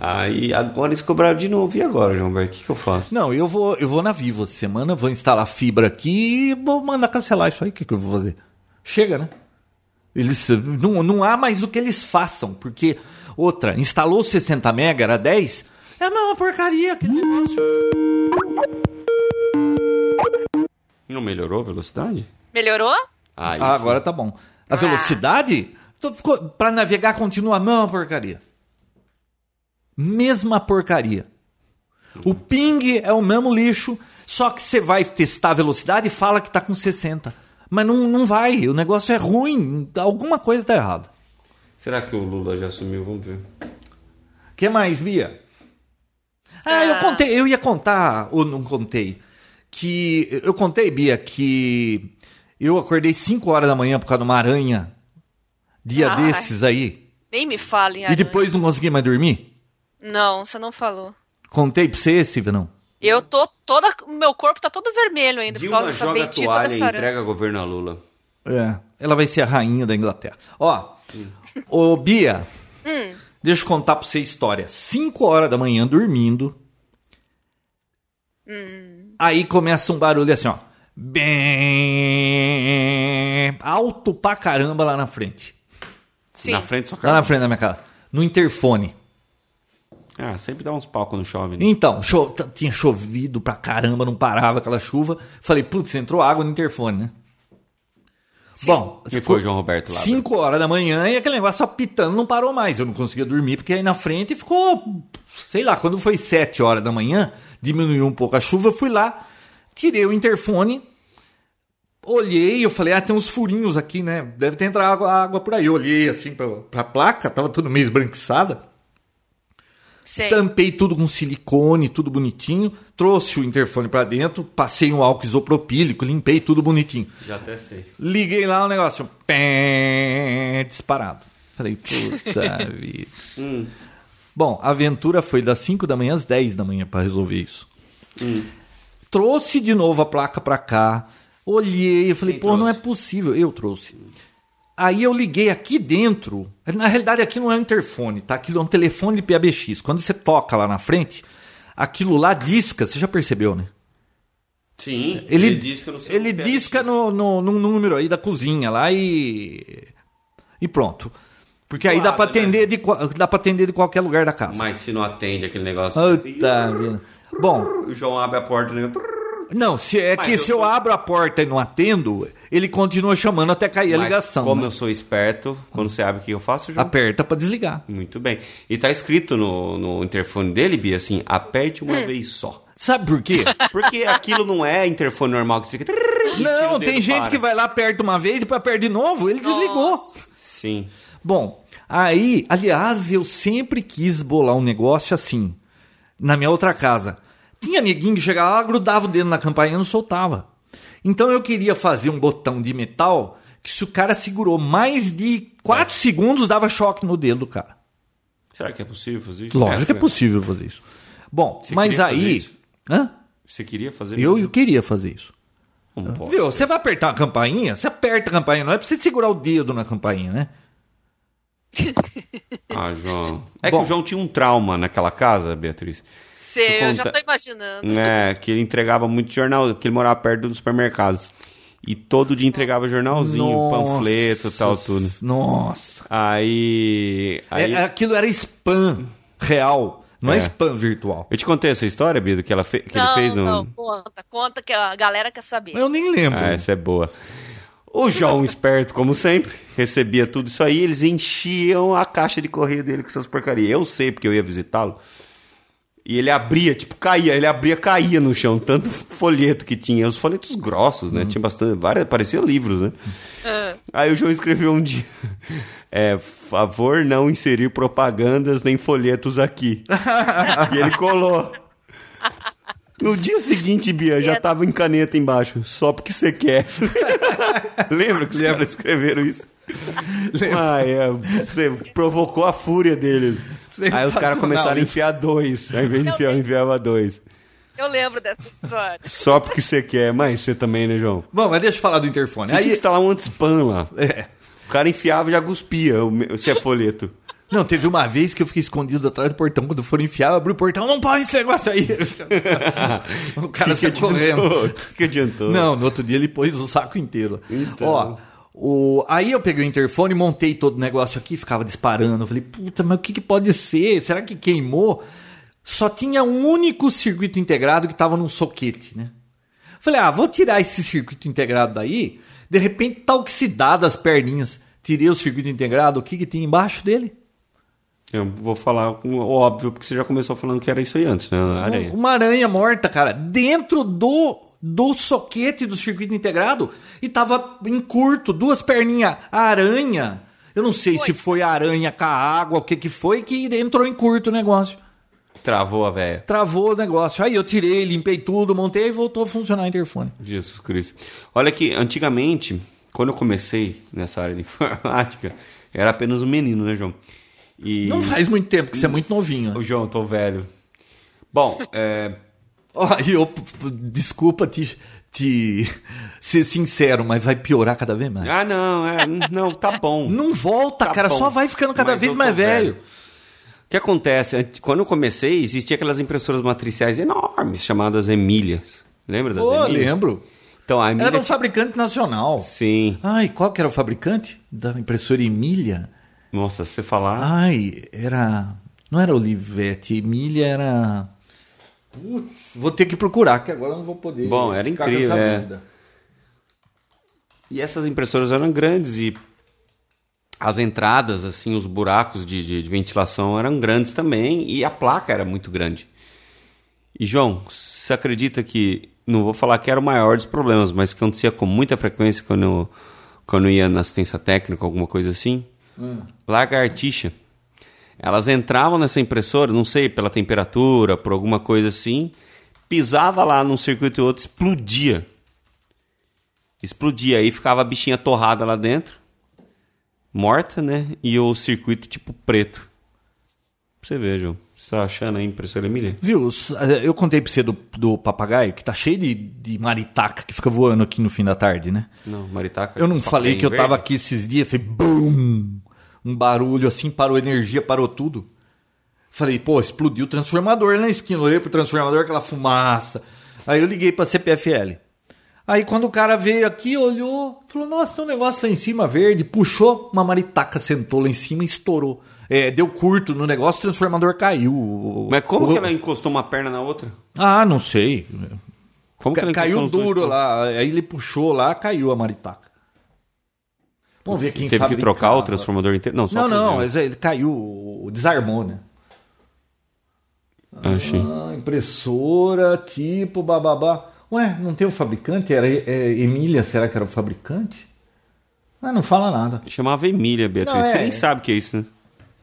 Aí agora eles cobraram de novo. E agora, João Berto? O que, que eu faço? Não, eu vou, eu vou na Vivo essa semana, vou instalar fibra aqui e vou mandar cancelar isso aí. O que, que eu vou fazer? Chega, né? Eles, não, não há mais o que eles façam, porque, outra, instalou 60 mega, era 10, é a mesma porcaria aquele negócio. Não melhorou a velocidade? Melhorou? Ah, Ah, agora tá bom. A velocidade, tô- ficou- pra navegar continua a mesma porcaria. Mesma porcaria. O ping é o mesmo lixo, só que você vai testar a velocidade e fala que tá com 60. Mas não, não vai, o negócio é ruim, alguma coisa tá errada. Será que o Lula já assumiu? Vamos ver. que mais, Bia? Ah, eu Ah. contei, eu ia contar, ou não contei, que eu contei, Bia, que eu acordei 5 horas da manhã por causa de uma aranha, dia Ai. desses aí, Nem me falem, e depois não consegui mais dormir. Não, você não falou. Contei pra você, Silvio, não? Eu tô toda. Meu corpo tá todo vermelho ainda por Dilma causa dessa joga bendita toalha dessa e aranha. entrega governo a Lula. É, ela vai ser a rainha da Inglaterra. Ó, ô Bia, deixa eu contar pra você a história. 5 horas da manhã, dormindo. Aí começa um barulho assim, ó. Bem... Alto pra caramba lá na frente. Sim. Na frente da sua Lá na frente da minha casa. No interfone. Ah, sempre dá uns pau quando chove. Né? Então, cho- tinha chovido pra caramba, não parava aquela chuva. Falei, putz, entrou água no interfone, né? Bom, E foi o João Roberto lá. 5 horas da manhã e aquele negócio apitando não parou mais. Eu não conseguia dormir porque aí na frente ficou, sei lá, quando foi 7 horas da manhã, diminuiu um pouco a chuva, eu fui lá, tirei o interfone, olhei, eu falei, ah, tem uns furinhos aqui, né? Deve ter entrado água, água por aí. Eu olhei assim pra, pra placa, tava tudo meio esbranquiçada. Sei. Tampei tudo com silicone, tudo bonitinho. Trouxe o interfone pra dentro, passei um álcool isopropílico, limpei tudo bonitinho. Já até sei. Liguei lá o negócio, pé, disparado. Falei, puta [laughs] vida. Bom, a aventura foi das 5 da manhã às 10 da manhã pra resolver isso. Trouxe de novo a placa pra cá, olhei, eu falei, Quem pô, não é trouxe? possível. Eu trouxe. Aí eu liguei aqui dentro. Na realidade, aqui não é um interfone, tá? Aquilo é um telefone de PABX. Quando você toca lá na frente, aquilo lá disca. Você já percebeu, né? Sim, Ele, disca no seu ele disca no, no, num número aí da cozinha lá e. E pronto. Porque aí dá pra, Suave, né? atender de, qua- dá pra atender de qualquer lugar da casa. Mas se não atende aquele negócio. Puta vida. Bom, O João abre a porta né? Não, se, é Mas que eu se eu tô- abro a porta e não atendo, ele continua chamando até cair a Mas ligação. Como né? eu sou esperto, quando você abre o que eu faço, João? Aperta pra desligar. Muito bem. E tá escrito no, no interfone dele, Bia, assim, aperte Hum. uma vez só. Sabe por quê? [laughs] Porque aquilo não é interfone normal que fica. e não, tem gente para. que vai lá, aperta uma vez, depois aperta de novo, ele desligou. Sim. Bom, aí, aliás, eu sempre quis bolar um negócio assim, na minha outra casa. Tinha neguinho que chegava lá, grudava o dedo na campainha e não soltava. Então eu queria fazer um botão de metal que se o cara segurou mais de 4 segundos, dava choque no dedo do cara. Será que é possível fazer isso? Lógico que é né? possível fazer isso. Bom, Você mas aí... Hã? Você queria fazer Eu, eu queria fazer isso. Não posso. Viu? Você vai apertar a campainha? Você aperta a campainha, não é pra você segurar o dedo na campainha, né? Ah, João. [laughs] É Bom. que o João tinha um trauma naquela casa, Beatriz. Sei, eu já tô imaginando. É, que ele entregava muito jornal, que ele morava perto do supermercado. E todo dia entregava jornalzinho, panfleto e tal, tudo. Nossa. Aí. aí É, aquilo era spam real, não é, É. spam virtual. Eu te contei essa história, Bido, que, ela fe... que não, ele fez no. não, conta, conta que a galera quer saber. Eu nem lembro. Ah, essa é boa. O João, esperto como sempre, recebia tudo isso aí, eles enchiam a caixa de correio dele com essas porcarias. Eu sei, porque eu ia visitá-lo. E ele abria, tipo, caía, ele abria, caía no chão, tanto folheto que tinha. Os folhetos grossos, né? Tinha bastante, várias, parecia livros, né? Ah, Aí o João escreveu um dia: [laughs] é, favor não inserir propagandas nem folhetos aqui. e ele colou. No dia seguinte, Bia, já tava em caneta embaixo, só porque você quer. [laughs] Lembra que os caras escreveram isso? Ah, é, você provocou a fúria deles. Aí os caras começaram a enfiar dois. Ao invés de enfiar, eu enfiava dois. eu lembro dessa história. Só porque você quer. Mas você também, né, João? Bom, mas deixa eu falar do interfone. Você tinha que Aí, instalar um anti-spam lá. é. O cara enfiava e já cuspia o se é folheto. Não, teve uma vez que eu fiquei escondido atrás do portão. Quando foram enfiar, eu abri o portão. Não pode esse negócio aí. [laughs] o cara que, saiu que correndo. adiantou? O que, que adiantou? Não, no outro dia ele pôs o saco inteiro. Então. Ó, o... aí eu peguei o interfone, montei todo o negócio aqui, ficava disparando. Eu falei, puta, mas o que, que pode ser? Será que queimou? Só tinha um único circuito integrado que estava num soquete, né? Falei, ah, vou tirar esse circuito integrado daí. De repente tá oxidado as perninhas. Tirei o circuito integrado, o que, que tinha embaixo dele? Eu vou falar o óbvio, porque você já começou falando que era isso aí antes, né? A areia. Uma aranha morta, cara, dentro do, do soquete do circuito integrado e tava em curto, duas perninhas. A aranha, eu não sei se foi a aranha com a água, o que que foi, que entrou em curto o negócio. Travou a véia. Travou o negócio. Aí eu tirei, limpei tudo, montei e voltou a funcionar o interfone. Jesus Cristo. Olha que antigamente, quando eu comecei nessa área de [laughs] informática, era apenas um menino, né, João? E... Não faz muito tempo, que você é muito novinho. Ô, né? João, tô velho. Bom, é... Ó, e [laughs] eu, desculpa te, te ser sincero, mas vai piorar cada vez mais. Ah, não, é, não, tá bom. Não volta, Tá cara, bom. só vai ficando cada Mas vez mais tô velho. O que acontece? Quando eu comecei, existia aquelas impressoras matriciais enormes, chamadas Emílias. Lembra das Pô, Emílias? lembro. Então, a Emília... Era um fabricante nacional. Sim. Ai, qual que era o fabricante da impressora Emília? Nossa, se você falar... Ai, era. Não era Olivetti, Emília era. Putz, vou ter que procurar, que agora eu não vou poder. Bom, era incrível, essa é. dúvida. E essas impressoras eram grandes e as entradas, assim, os buracos de, de- de ventilação eram grandes também e a placa era muito grande. E, João, você acredita que, não vou falar que era o maior dos problemas, mas que acontecia com muita frequência quando eu, quando eu ia na assistência técnica, alguma coisa assim? Lagartixa. Elas entravam nessa impressora, não sei, pela temperatura, por alguma coisa assim, pisava lá num circuito e outro, explodia. Explodia, aí ficava a bichinha torrada lá dentro, morta, né? E o circuito tipo preto. Pra você ver, João. Você tá achando aí impressora Emília? Viu, eh, eu contei pra você do, do papagaio, que tá cheio de, de maritaca que fica voando aqui no fim da tarde, né? Não, Maritaca. Eu não falei que eu verde? tava aqui esses dias, foi BUM! Um barulho assim, parou energia, parou tudo. Falei, pô, explodiu o transformador na esquina. Olhei pro transformador, aquela fumaça. Aí eu liguei pra CPFL. Aí quando o cara veio aqui, olhou, falou, nossa, tem um negócio lá em cima verde, puxou, uma maritaca sentou lá em cima e estourou. É, deu curto no negócio, o transformador caiu. Mas como O- que ela encostou uma perna na outra? Ah, não sei. Como que ela Ca- caiu duro lá. Aí ele puxou lá, caiu a maritaca. Vamos ver quem Teve que trocar o transformador inteiro? Não, só Não, não, mas ele caiu, desarmou, né? Achei. Ah, impressora, tipo, bababá. Ué, não tem o fabricante? Era é, Emília, será que era o fabricante? Ah, não fala nada. Chamava Emília, Beatriz. Não, é- Você nem sabe o que é isso, né?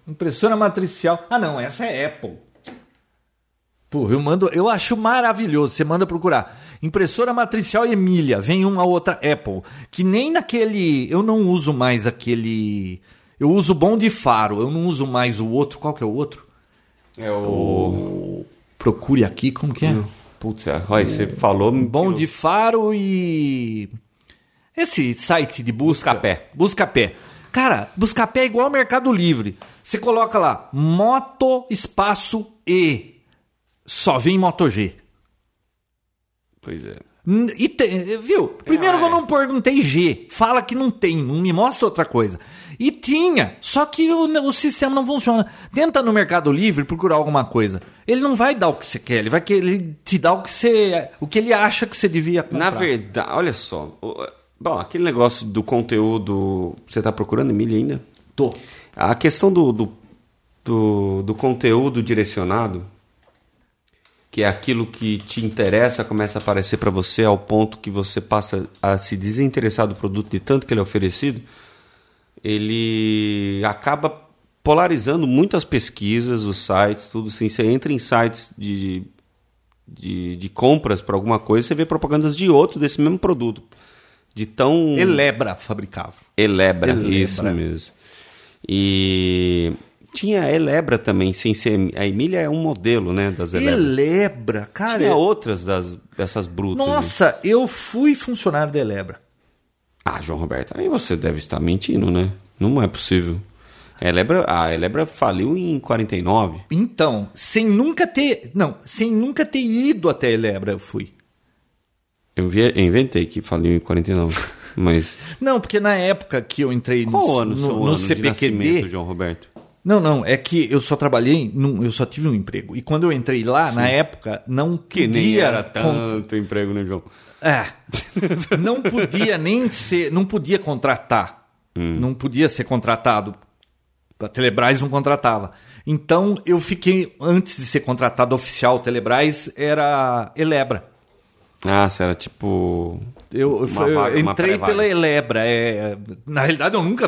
Impressora matricial. Ah, não, essa é Apple. Pô, eu mando, eu acho maravilhoso. Você manda procurar. Impressora matricial Emília, vem uma outra Apple, que nem naquele, eu não uso mais aquele, eu uso bom de faro, eu não uso mais o outro, qual que é o outro? É o... Procure aqui, como que é? Putz, é, olha, você falou... Bom de faro e esse site de busca Buscapé. Buscapé. Cara, Buscapé é igual ao Mercado Livre. Você coloca lá moto espaço E. Só vem Moto G. Pois é. E tem, viu? Primeiro que eu é. não perguntei G. Fala que não tem, não me mostra outra coisa. E tinha, só que o, o sistema não funciona. Tenta no Mercado Livre procurar alguma coisa. Ele não vai dar o que você quer, ele vai que ele te dá o que você, o que ele acha que você devia comprar. Na verdade, olha só. Bom, aquele negócio do conteúdo... Você tá procurando, Emília, ainda? Tô. A questão do, do, do, do conteúdo direcionado, que é aquilo que te interessa, começa a aparecer para você ao ponto que você passa a se desinteressar do produto de tanto que ele é oferecido, ele acaba polarizando muitas pesquisas, os sites, tudo assim. Você entra em sites de, de, de compras para alguma coisa, você vê propagandas de outro desse mesmo produto. De tão. Elebra fabricava. Elebra, Elebra. isso mesmo. E tinha a Elebra também, sem ser. A Emília é um modelo, né, das Elebras. Elebra, cara. Tinha outras das, dessas brutas. né? Nossa, eu fui funcionário da Elebra. Ah, João Roberto, aí você deve estar mentindo, né? Não é possível. A Elebra, a Elebra faliu em 49. Então, sem nunca ter. Não, sem nunca ter ido até a Elebra, eu fui. Eu, vi, eu inventei que faliu em 49. [laughs] Mas. Não, porque na época que eu entrei no, Qual ano, seu no, no ano CPQD. João Roberto? Não, não, é que eu só trabalhei, num, eu só tive um emprego. E quando eu entrei lá, na época, não Que podia. nem era con- tanto emprego, né, João? É. não podia nem ser. Não podia contratar. Hum. Não podia ser contratado. A Telebrás não contratava. Então eu fiquei, antes de ser contratado oficial Telebrás, era Elebra. Ah, você era tipo. Eu, eu eu vaga, uma entrei pela Elebra. é, na realidade, eu nunca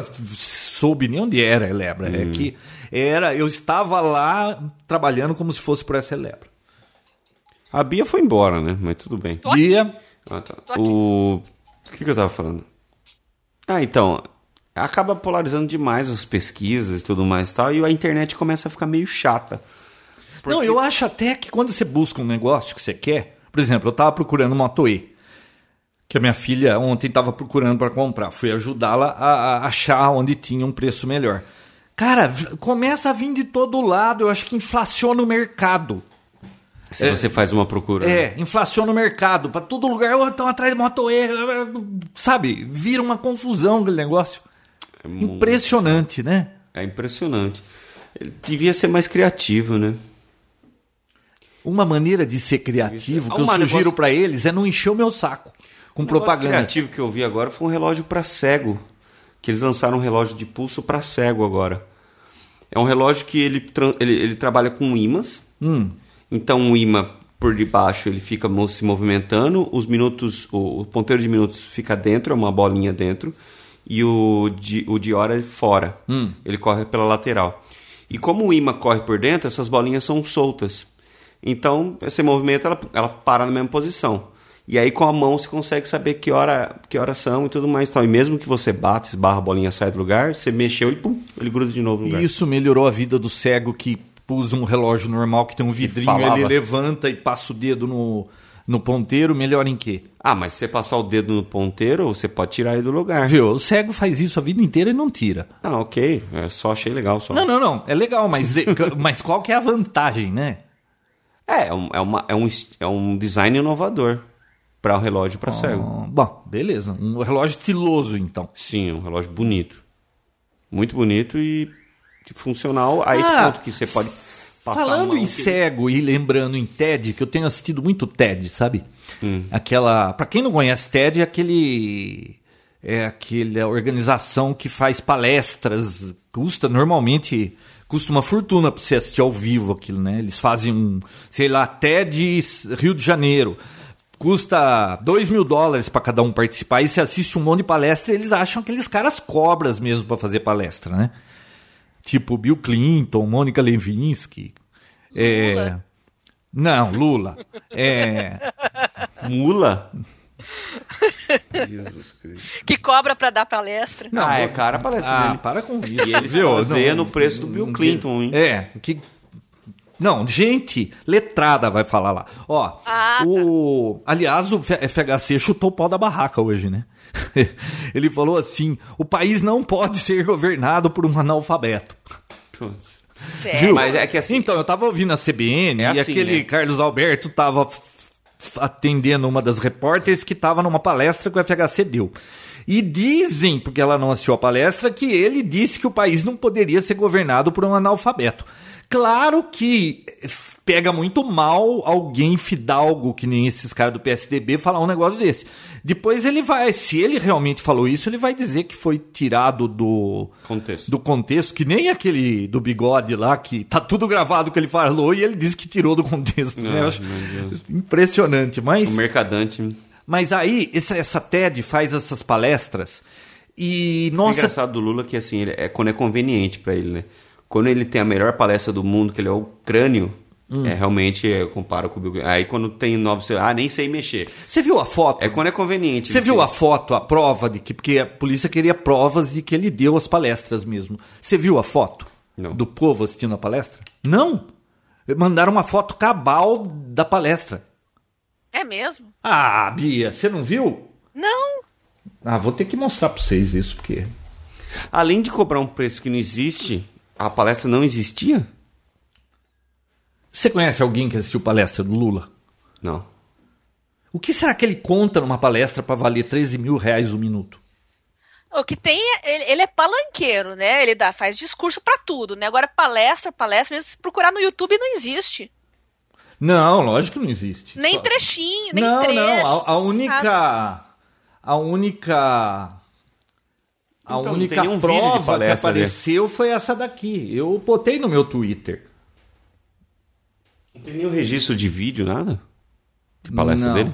soube nem onde era a Elebra. Hum. É que Era, eu estava lá trabalhando como se fosse por essa celebra. A Bia foi embora, né? Mas tudo bem. Tô aqui. Bia, Ah, tá. Tô aqui. O... o que, que eu tava falando? Ah, então. Acaba polarizando demais as pesquisas e tudo mais e tal. E a internet começa a ficar meio chata. Não, eu acho até que quando você busca um negócio que você quer, por exemplo, eu estava procurando uma Toei, que a minha filha ontem estava procurando para comprar. Fui ajudá-la a, a achar onde tinha um preço melhor. Cara, começa a vir de todo lado, eu acho que inflaciona o mercado. Se você faz uma procura. né? É, inflaciona o mercado. Para todo lugar, oh, estão atrás de uma Toei. Sabe, vira uma confusão aquele negócio. mu- Impressionante, né? É impressionante. Ele devia ser mais criativo, né? Uma maneira de ser criativo que eu sugiro negócio- para eles é não encher o meu saco com O negócio propaganda. criativo que eu vi agora foi um relógio para cego. Que eles lançaram um relógio de pulso para cego agora. É um relógio que ele, ele, ele trabalha com ímãs. Hum. Então o imã por debaixo ele fica se movimentando, os minutos, o, o ponteiro de minutos fica dentro, é uma bolinha dentro, e o de, o de hora é fora. Hum. Ele corre pela lateral. E como o imã corre por dentro, essas bolinhas são soltas. Então, esse movimento ela, ela para na mesma posição. E aí com a mão você consegue saber que hora, que hora são e tudo mais. Então, e mesmo que você bata, esbarra, a bolinha sai do lugar, você mexeu e pum, ele gruda de novo no lugar. E isso melhorou a vida do cego que usa um relógio normal que tem um vidrinho, ele levanta e passa o dedo no, no ponteiro, melhor em quê? Ah, mas se você passar o dedo no ponteiro, você pode tirar ele do lugar. Viu? O cego faz isso a vida inteira e não tira. Ah, ok. É, só achei legal. Só. Não, não, não. É legal, mas, [laughs] mas qual que é a vantagem, né? É, é, um, é, uma, é, um, é um design inovador para o relógio para cego. Ah, Bom, beleza. Um relógio estiloso, então. Sim, um relógio bonito. Muito bonito e funcional a esse Ah, ponto que você pode passar Falando em que- cego e lembrando em TED, que eu tenho assistido muito TED, sabe? Aquela. Pra quem não conhece TED, é aquele. É aquela organização que faz palestras. Custa normalmente. Custa uma fortuna pra você assistir ao vivo aquilo, né? Eles fazem um. Sei lá, TED Rio de Janeiro. Custa 2 mil dólares para cada um participar. E você assiste um monte de palestra e eles acham aqueles caras cobras mesmo para fazer palestra, né? Tipo Bill Clinton, Mônica Lewinsky. É... Lula. Não, Lula. É... Mula? Jesus Cristo. Que cobra pra dar palestra. ah, é cara a palestra Ah, dele. para com isso. E ele se Viu? Não, no preço do Bill Clinton, hein? É, que... Não, gente letrada vai falar lá. Ó, Ah, o... aliás, o FHC chutou o pau da barraca hoje, né? [laughs] Ele falou assim, o país não pode ser governado por um analfabeto. Sério. Mas é que assim. Então, eu tava ouvindo a CBN É e assim, aquele né? Carlos Alberto tava atendendo uma das repórteres que tava numa palestra que o FHC deu. E dizem, porque ela não assistiu a palestra, que ele disse que o país não poderia ser governado por um analfabeto. Claro que pega muito mal alguém fidalgo, que nem esses caras do PSDB, falar um negócio desse. Depois ele vai, se ele realmente falou isso, ele vai dizer que foi tirado do Contexto. do contexto, que nem aquele do bigode lá, que tá tudo gravado que ele falou e ele disse que tirou do contexto. né? Ai, Deus. impressionante. O Mas, mercadante. mas aí, essa, essa TED faz essas palestras e, O nossa, engraçado do Lula é que assim, ele é quando é conveniente pra ele, né? Quando ele tem a melhor palestra do mundo, que ele é o crânio, Hum. é realmente eu comparo com o Bill. Aí quando tem novos, ah, nem sei mexer. você viu a foto? É quando é conveniente. Você viu a foto, a prova de que. Porque a polícia queria provas de que ele deu as palestras mesmo. Você viu a foto Não. do povo assistindo a palestra? Não! Mandaram uma foto cabal da palestra. É mesmo? Ah, Bia, você não viu? Não. Ah, vou ter que mostrar pra vocês isso, porque. Além de cobrar um preço que não existe, a palestra não existia? Você conhece alguém que assistiu palestra do Lula? Não. O que será que ele conta numa palestra para valer 13 mil reais o minuto? O que tem é, ele, ele é palanqueiro, né? Ele dá, faz discurso pra tudo, né? Agora palestra, palestra, mesmo se procurar no YouTube não existe. Não, lógico que não existe. Nem trechinho, nem não, trechos. não. A, a assim, única. A única. A Então, única prova que palestra ali. apareceu foi essa daqui. Eu botei no meu Twitter. Não tem nenhum registro de vídeo, nada? De palestra Não. dele?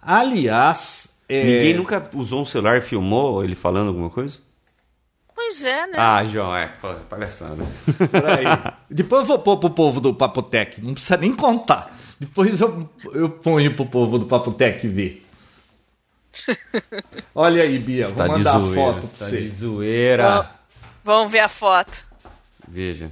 Aliás. é, Ninguém nunca usou um celular e filmou ele falando alguma coisa? Pois é, né? Ah, João, é, pô, palhaçada. [laughs] Peraí. Depois eu vou pôr pro povo do Papotec. Não precisa nem contar. Depois eu, eu ponho pro povo do Papotec ver. [laughs] Olha aí, Bia. Tá vou de mandar a foto pra tá você. de zoeira. Vamos ver a foto. Veja.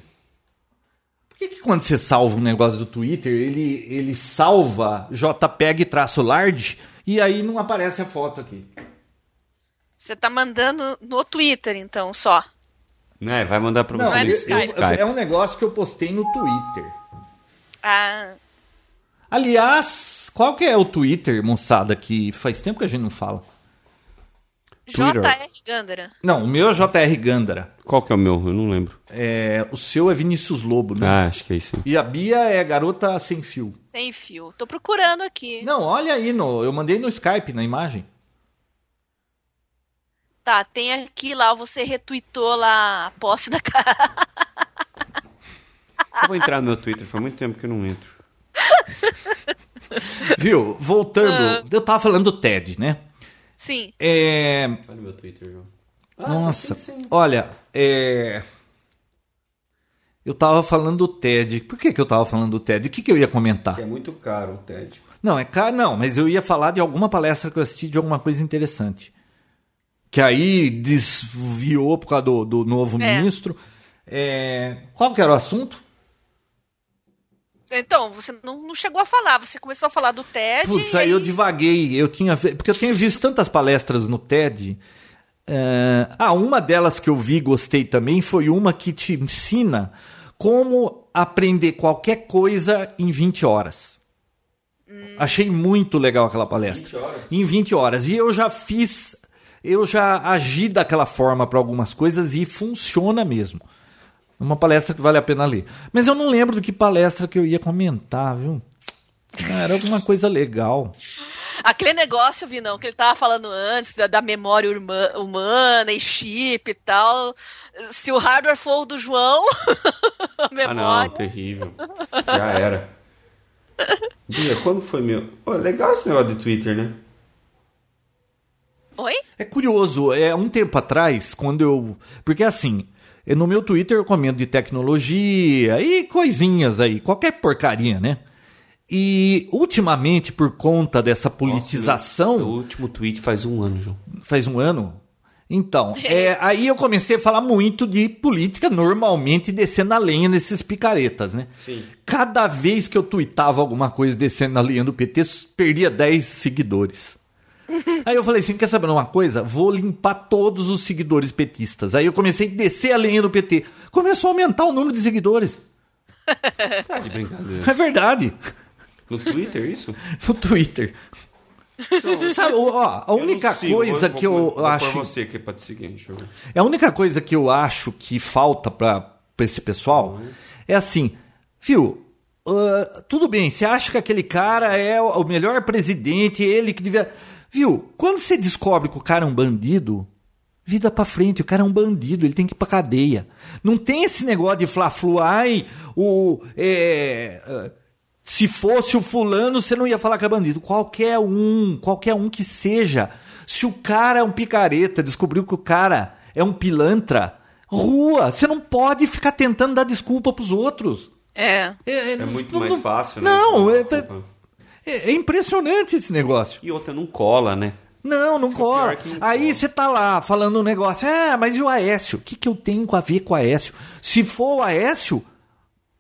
Por que, que quando você salva um negócio do Twitter, ele, ele salva JPEG traço large e aí não aparece a foto aqui? Você tá mandando no Twitter, então, só. Né, vai mandar pra Não, você é no Skype. eu- é um negócio que eu postei no Twitter. Ah, Aliás, qual que é o Twitter, moçada, que faz tempo que a gente não fala? Twitter. J.R. Gandara. Não, o meu é JR Gandara. Qual que é o meu? Eu não lembro. É, o seu é Vinícius Lobo, né? Ah, acho que é isso. E a Bia é garota sem fio. Sem fio. Tô procurando aqui. Não, olha aí, no, eu mandei no Skype, na imagem. Tá, tem aqui lá, você retweetou lá a posse da cara. Eu vou entrar no meu Twitter, faz muito tempo que eu não entro. [laughs] Viu? Voltando, eu tava falando do TED, né? Sim. É, Olha o meu Twitter, João. Nossa, olha, é... Eu tava falando do TED. Por que, que eu tava falando do TED? O que, que eu ia comentar? É muito caro o TED. Não, é caro, não, mas eu ia falar de alguma palestra que eu assisti de alguma coisa interessante. Que aí desviou por causa do, do novo É. ministro. É, Qual que era o assunto? Então, você não, não chegou a falar, você começou a falar do TED. Putz, e aí eu divaguei. Eu tinha porque eu tenho visto tantas palestras no TED. É, Ah, uma delas que eu vi e gostei também foi uma que te ensina como aprender qualquer coisa em 20 horas. Achei muito legal aquela palestra. 20 horas? Em 20 horas. E eu já fiz, eu já agi daquela forma para algumas coisas e funciona mesmo. Uma palestra que vale a pena ler. Mas eu não lembro do que palestra que eu ia comentar, viu? Cara, alguma coisa legal. Aquele negócio, Vinão, que ele tava falando antes, da, da memória urma- humana e chip e tal. Se o hardware for o do João, [laughs] a Ah, memória. não, terrível. [laughs] Já era. Bia, quando foi meu. Pô, legal esse negócio de Twitter, né? Oi? É curioso, é um tempo atrás, quando eu. Porque assim, no meu Twitter eu comento de tecnologia e coisinhas aí, qualquer porcaria, né? E ultimamente, por conta dessa politização. O último tweet faz um ano, João. faz um ano. Então, [laughs] é, aí eu comecei a falar muito de política, normalmente descendo a lenha nesses picaretas, né? Sim. Cada vez que eu tuitava alguma coisa descendo a lenha do PT, perdia 10 seguidores. [laughs] Aí eu falei assim, quer saber uma coisa? Vou limpar todos os seguidores petistas. Aí eu comecei a descer a lenha do PT. Começou a aumentar o número de seguidores. Tá de brincadeira. É verdade. No Twitter, isso? [laughs] No Twitter. Sabe, ó, a única coisa que eu acho... Por você que é pra te seguir, deixa eu ver. É a única coisa que eu acho que falta para esse pessoal é assim, viu? ah, tudo bem, você acha que aquele cara é o o melhor presidente, ele que devia. Viu? Quando você descobre que o cara é um bandido, vida pra frente, o cara é um bandido, ele tem que ir pra cadeia. Não tem esse negócio de fla-flu, ai, o. é, ah, se fosse o fulano, você não ia falar que é bandido. Qualquer um, qualquer um que seja. Se o cara é um picareta, descobriu que o cara é um pilantra, rua. Você não pode ficar tentando dar desculpa pros outros. É. É, É muito mais fácil, né? Não, é, Desculpa. É- é impressionante esse negócio. E outra, não cola, né? Não, não cola. Aí você tá lá falando um negócio, ah, mas e o Aécio? O que, que eu tenho a ver com o Aécio? Se for o Aécio,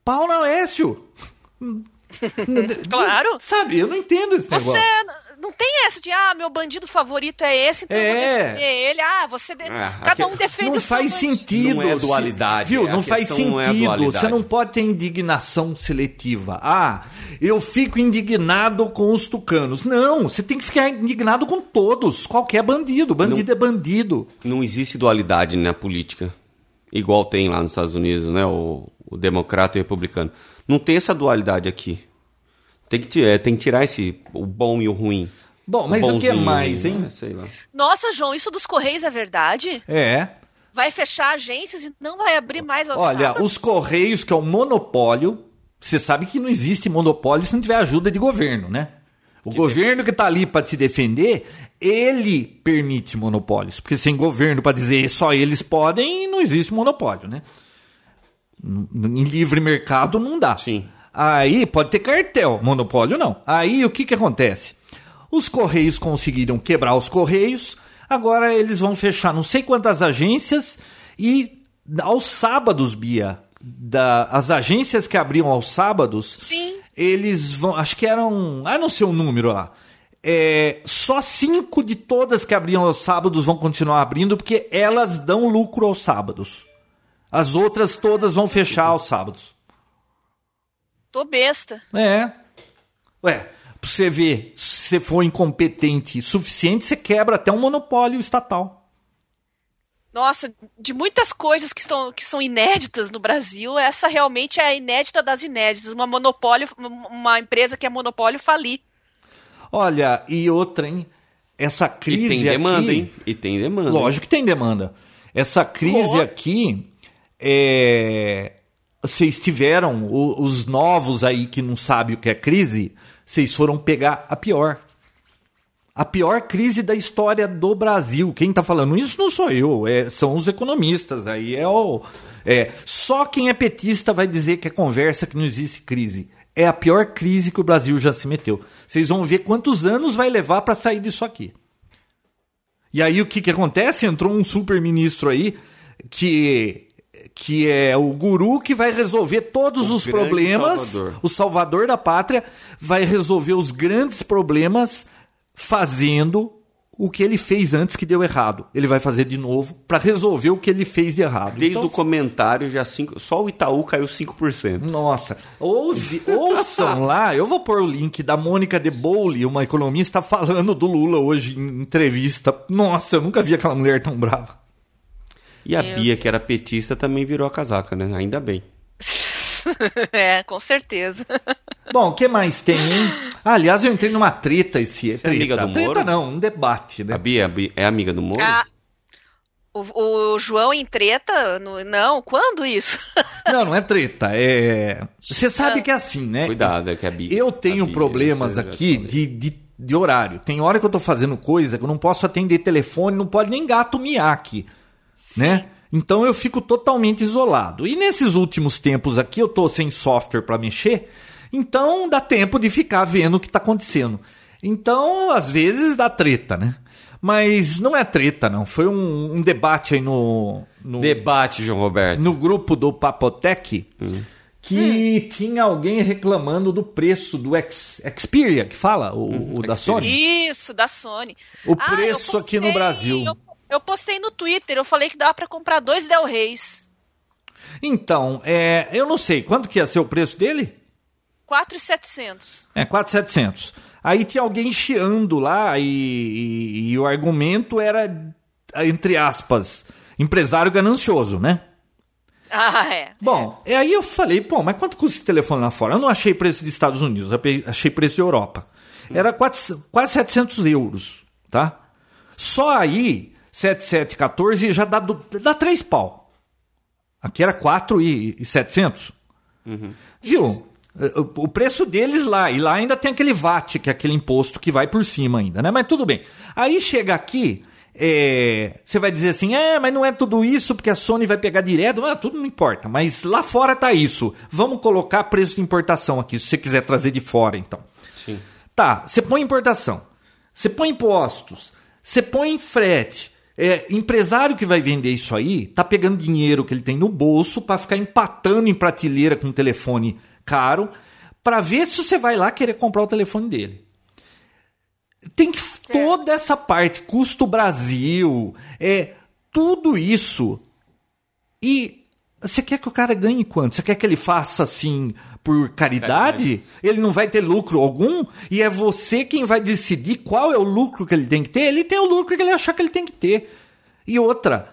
pau no Aécio. [laughs] [laughs] Claro. Sabe, eu não entendo esse Você negócio. Não tem essa de, ah, meu bandido favorito é esse, então eu vou É. defender ele. Ah, você. de- Ah, Cada um defende Não o seu faz bandido. sentido. Não é dualidade, Viu? a Não faz não é sentido. dualidade. Você não pode ter indignação seletiva. Ah, eu fico indignado com os tucanos. Não, você tem que ficar indignado com todos. Qualquer bandido. Bandido é bandido. Não existe dualidade na política. Igual tem lá nos Estados Unidos, né? O, o democrata e o republicano. Não tem essa dualidade aqui. Tem que, é, tem que tirar esse, o bom e o ruim. Bom, mas o que bonzinho, mais, hein? né? Sei lá. Nossa, João, isso dos Correios é verdade? É. Vai fechar agências e não vai abrir mais aos Olha, sábados? os Correios, que é um monopólio, você sabe que não existe monopólio se não tiver ajuda de governo, né? O governo que tá ali para te defender ele permite monopólios. Porque sem governo para dizer só eles podem, não existe monopólio, né? Em livre mercado não dá. Sim. Aí pode ter cartel, monopólio não. Aí o que, que acontece? Os Correios conseguiram quebrar os Correios, agora eles vão fechar não sei quantas agências e aos sábados, Bia, da, as agências que abriam aos sábados, Sim. eles vão. Acho que eram. Ah, não sei o número lá. É, só cinco de todas que abriam aos sábados vão continuar abrindo porque elas dão lucro aos sábados. As outras todas vão fechar aos sábados. Tô besta. É. Ué, pra você ver, se você for incompetente o suficiente, você quebra até um monopólio estatal. Nossa, de muitas coisas que, estão, que são inéditas no Brasil, essa realmente é a inédita das inéditas. Uma monopólio, uma empresa que é monopólio falir. Olha, e outra, hein? Essa crise E tem demanda, aqui, hein? E tem demanda. Lógico que tem demanda. Essa crise Pô. aqui, é... vocês tiveram, os novos aí que não sabem o que é crise, vocês foram pegar a pior. A pior crise da história do Brasil. Quem tá falando isso não sou eu, é- são os economistas. Aí é o. É, só quem é petista vai dizer que é conversa que não existe crise. É a pior crise que o Brasil já se meteu. Vocês vão ver quantos anos vai levar para sair disso aqui. E aí o que, que acontece? Entrou um super ministro aí que que é o guru que vai resolver todos O os problemas, salvador. o salvador da pátria, vai resolver os grandes problemas fazendo o que ele fez antes que deu errado. Ele vai fazer de novo para resolver o que ele fez de errado. Desde Então, o comentário, já cinco, só o Itaú caiu 5%. nossa, ouve, ouçam lá, eu vou pôr o link da Mônica de Boule, uma economista falando do Lula hoje em entrevista. Nossa, eu nunca vi aquela mulher tão brava. E a Meu Bia, que era petista, também virou a casaca, né? Ainda bem. [laughs] é, com certeza. [laughs] Bom, o que mais tem, hein? Ah, aliás, eu entrei numa treta esse... Você é treta, amiga do treta Moro? não, um debate, né? A Bia, a Bia é amiga do Moro? Ah, o, o João em treta? no- não, quando isso? [laughs] Não, não é treta, é... Você sabe Ah. que é assim, né? Cuidado, é que a Bia. Eu tenho Bia, problemas aqui de, de, de horário. Tem hora que eu tô fazendo coisa que eu não posso atender telefone, não pode nem gato miar aqui, né? Então eu fico totalmente isolado. E nesses últimos tempos aqui eu tô sem software para mexer, então dá tempo de ficar vendo o que tá acontecendo. Então, às vezes dá treta, né? Mas não é treta, não. Foi um, um debate aí no, no, Debate, João Roberto. no grupo do Papotec que tinha alguém reclamando do preço do X, Xperia, que fala, o, o da Xperia. Sony. Isso, da Sony. O Ah, preço aqui no Brasil. Eu, eu postei no Twitter, eu falei que dava pra comprar dois Del Reis. Então, é, eu não sei, quanto que ia ser o preço dele? 4,700. É, 4,700. Aí tinha alguém chiando lá e, e- e o argumento era, entre aspas, empresário ganancioso, né? Ah, é. Bom, e aí eu falei, pô, mas quanto custa esse telefone lá fora? Eu não achei preço dos Estados Unidos, achei preço da Europa. Era quase, quase 700 euros, tá? Só aí, 7714 já dá, dá 3 pau. Aqui era 4 e, e 700. Viu? O, o preço deles lá, e lá ainda tem aquele VAT, que é aquele imposto que vai por cima ainda, né? Mas tudo bem. Aí chega aqui, é, você vai dizer assim, é, mas não é tudo isso porque a Sony vai pegar direto. Ah, tudo não importa, mas lá fora tá isso. Vamos colocar preço de importação aqui, se você quiser trazer de fora, então. Sim. Tá, você põe importação, você põe impostos, você põe frete. É, empresário que vai vender isso aí tá pegando dinheiro que ele tem no bolso para ficar empatando em prateleira com um telefone caro para ver se você vai lá querer comprar o telefone dele. Tem que toda essa parte, custo Brasil, é tudo isso. E você quer que o cara ganhe quanto? Você quer que ele faça assim por caridade? Ele não vai ter lucro algum? E é você quem vai decidir qual é o lucro que ele tem que ter? Ele tem o lucro que ele achar que ele tem que ter. E outra,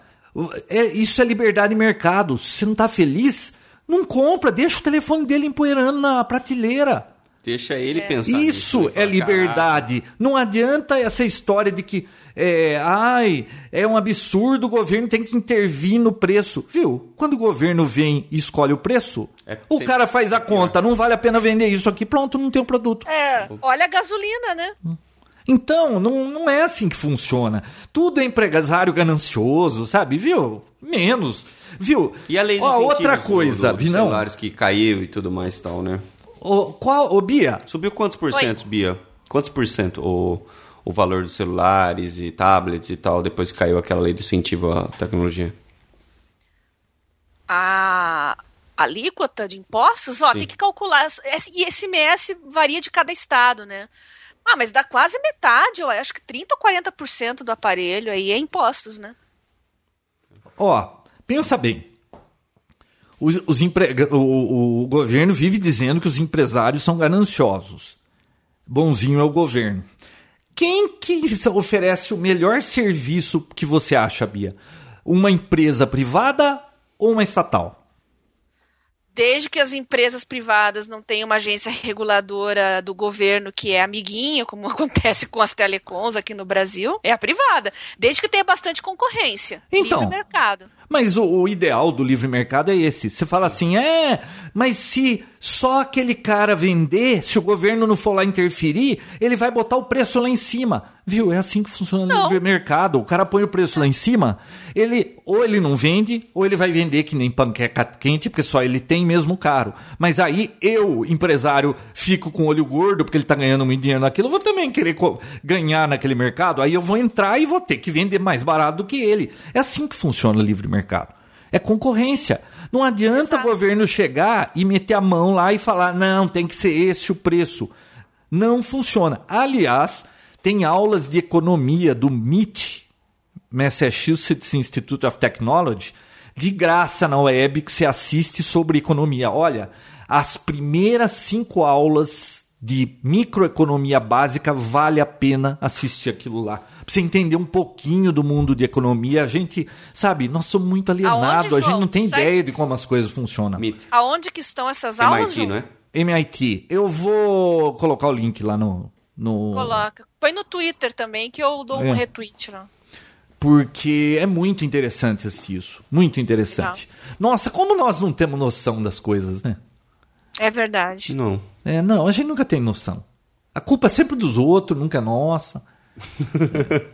é- isso é liberdade de mercado. Se você não tá feliz, não compra, deixa o telefone dele empoeirando na prateleira. Deixa ele pensar. nisso Isso e é liberdade. Não adianta essa história de que é, ai, é um absurdo, o governo tem que intervir no preço. Viu? Quando o governo vem e escolhe o preço, É o sempre cara faz a conta, não vale a pena vender isso aqui, pronto, não tem o produto. É, olha a gasolina, né? Então, não, não é assim que funciona. Tudo é empresário ganancioso, sabe? Viu? Menos. Viu? E a lei Ó, outra do- coisa, do- dos vi não. celulares que caiu e tudo mais e tal, né? Ô, qual, ô, Bia, Subiu quantos por cento, Bia? Quantos por cento o, o valor dos celulares e tablets e tal, depois que caiu aquela lei do incentivo à tecnologia? A alíquota de impostos, ó, Sim. tem que calcular. Esse- E esse ICMS varia de cada estado, né? Ah, mas dá quase metade, eu acho que 30 ou 40% do aparelho aí é impostos, né? Ó, pensa bem. Os, os empre- o, o- o governo vive dizendo que os empresários são gananciosos. Bonzinho é o governo. Quem que oferece o melhor serviço que você acha, Bia? Uma empresa privada ou uma estatal? Desde que as empresas privadas não tenham uma agência reguladora do governo que é amiguinha, como [laughs] acontece com as telecoms aqui no Brasil, é a privada. Desde que tenha bastante concorrência. Então. Mercado. Mas o, o ideal do livre mercado é esse. Você fala assim, é, mas se só aquele cara vender, se o governo não for lá interferir, ele vai botar o preço lá em cima. Viu? É assim que funciona o Não. livre mercado. O cara põe o preço lá em cima, ele ou ele não vende, ou ele vai vender que nem panqueca quente, porque só ele tem mesmo caro. Mas aí eu, empresário, fico com o olho gordo, porque ele tá ganhando muito dinheiro naquilo, eu vou também querer ganhar naquele mercado, aí eu vou entrar e vou ter que vender mais barato do que ele. É assim que funciona o livre mercado. É concorrência. Não adianta Exato. o governo chegar e meter a mão lá e falar, não, tem que ser esse o preço. Não funciona. Aliás, tem aulas de economia do MIT, Massachusetts Institute of Technology, de graça na web que você assiste sobre economia. Olha, as primeiras cinco aulas de microeconomia básica vale a pena assistir aquilo lá. Pra você entender um pouquinho do mundo de economia, a gente, sabe, nós somos muito alienados, a gente não tem Site? ideia de como as coisas funcionam. MIT. Aonde que estão essas aulas? MIT, João? não é? MIT. Eu vou colocar o link lá no. No Coloca. Põe no Twitter também, que eu dou É. um retweet lá. Porque é muito interessante assistir isso. Muito interessante. Nossa, como nós não temos noção das coisas, né? É verdade. Não. É, não, a gente nunca tem noção. A culpa é sempre dos outros, nunca é nossa. [laughs]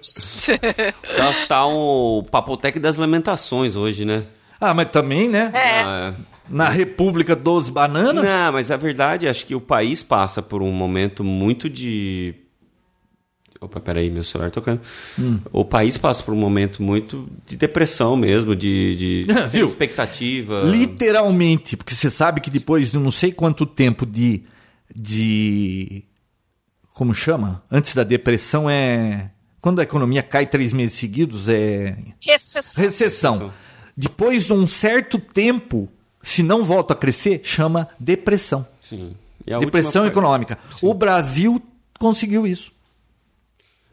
Tá, tá um papotec das lamentações hoje, né? Ah, mas também, né? É. Ah, Na República dos Bananas. Não, mas a verdade, acho que o país passa por um momento muito de. Opa, peraí, meu celular tocando. Hum. O país passa por um momento muito de depressão mesmo, de, de [laughs] expectativa. Literalmente, porque você sabe que depois de não sei quanto tempo de. de. Como chama? Antes da depressão é. Quando a economia cai três meses seguidos é. Recessão. Recessão. Depois de um certo tempo, se não volta a crescer, chama depressão. Sim. E a Depressão econômica. O Brasil conseguiu isso.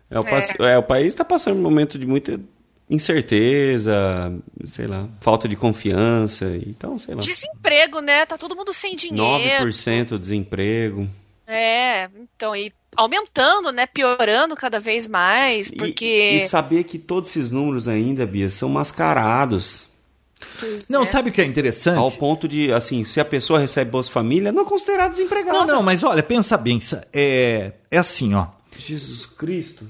É, o, pass- é, o país está passando um momento de muita incerteza, sei lá, falta de confiança, então, sei lá. Desemprego, né? Tá todo mundo sem dinheiro. 9% desemprego. É, então, e aumentando, né? Piorando cada vez mais, E- porque. E, saber que todos esses números ainda, Bia, são mascarados. Pois Não, é. sabe o que é interessante? Ao ponto de, assim, se a pessoa recebe Bolsa Família, não é considerado desempregado. Não, não, mas olha, pensa bem. É, é assim, ó. Jesus Cristo.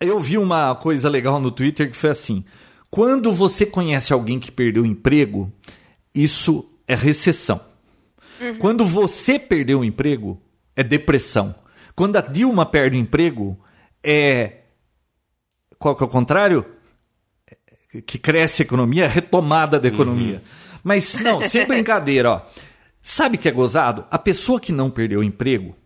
Eu vi uma coisa legal no Twitter que foi assim: quando você conhece alguém que perdeu o emprego, isso é recessão. Quando você perdeu o emprego, é depressão. Quando a Dilma perde o emprego, é. Qual que é o contrário? Que cresce a economia, é retomada da economia. Mas não, sem [laughs] brincadeira, ó. Sabe o que é gozado? A pessoa que não perdeu o emprego,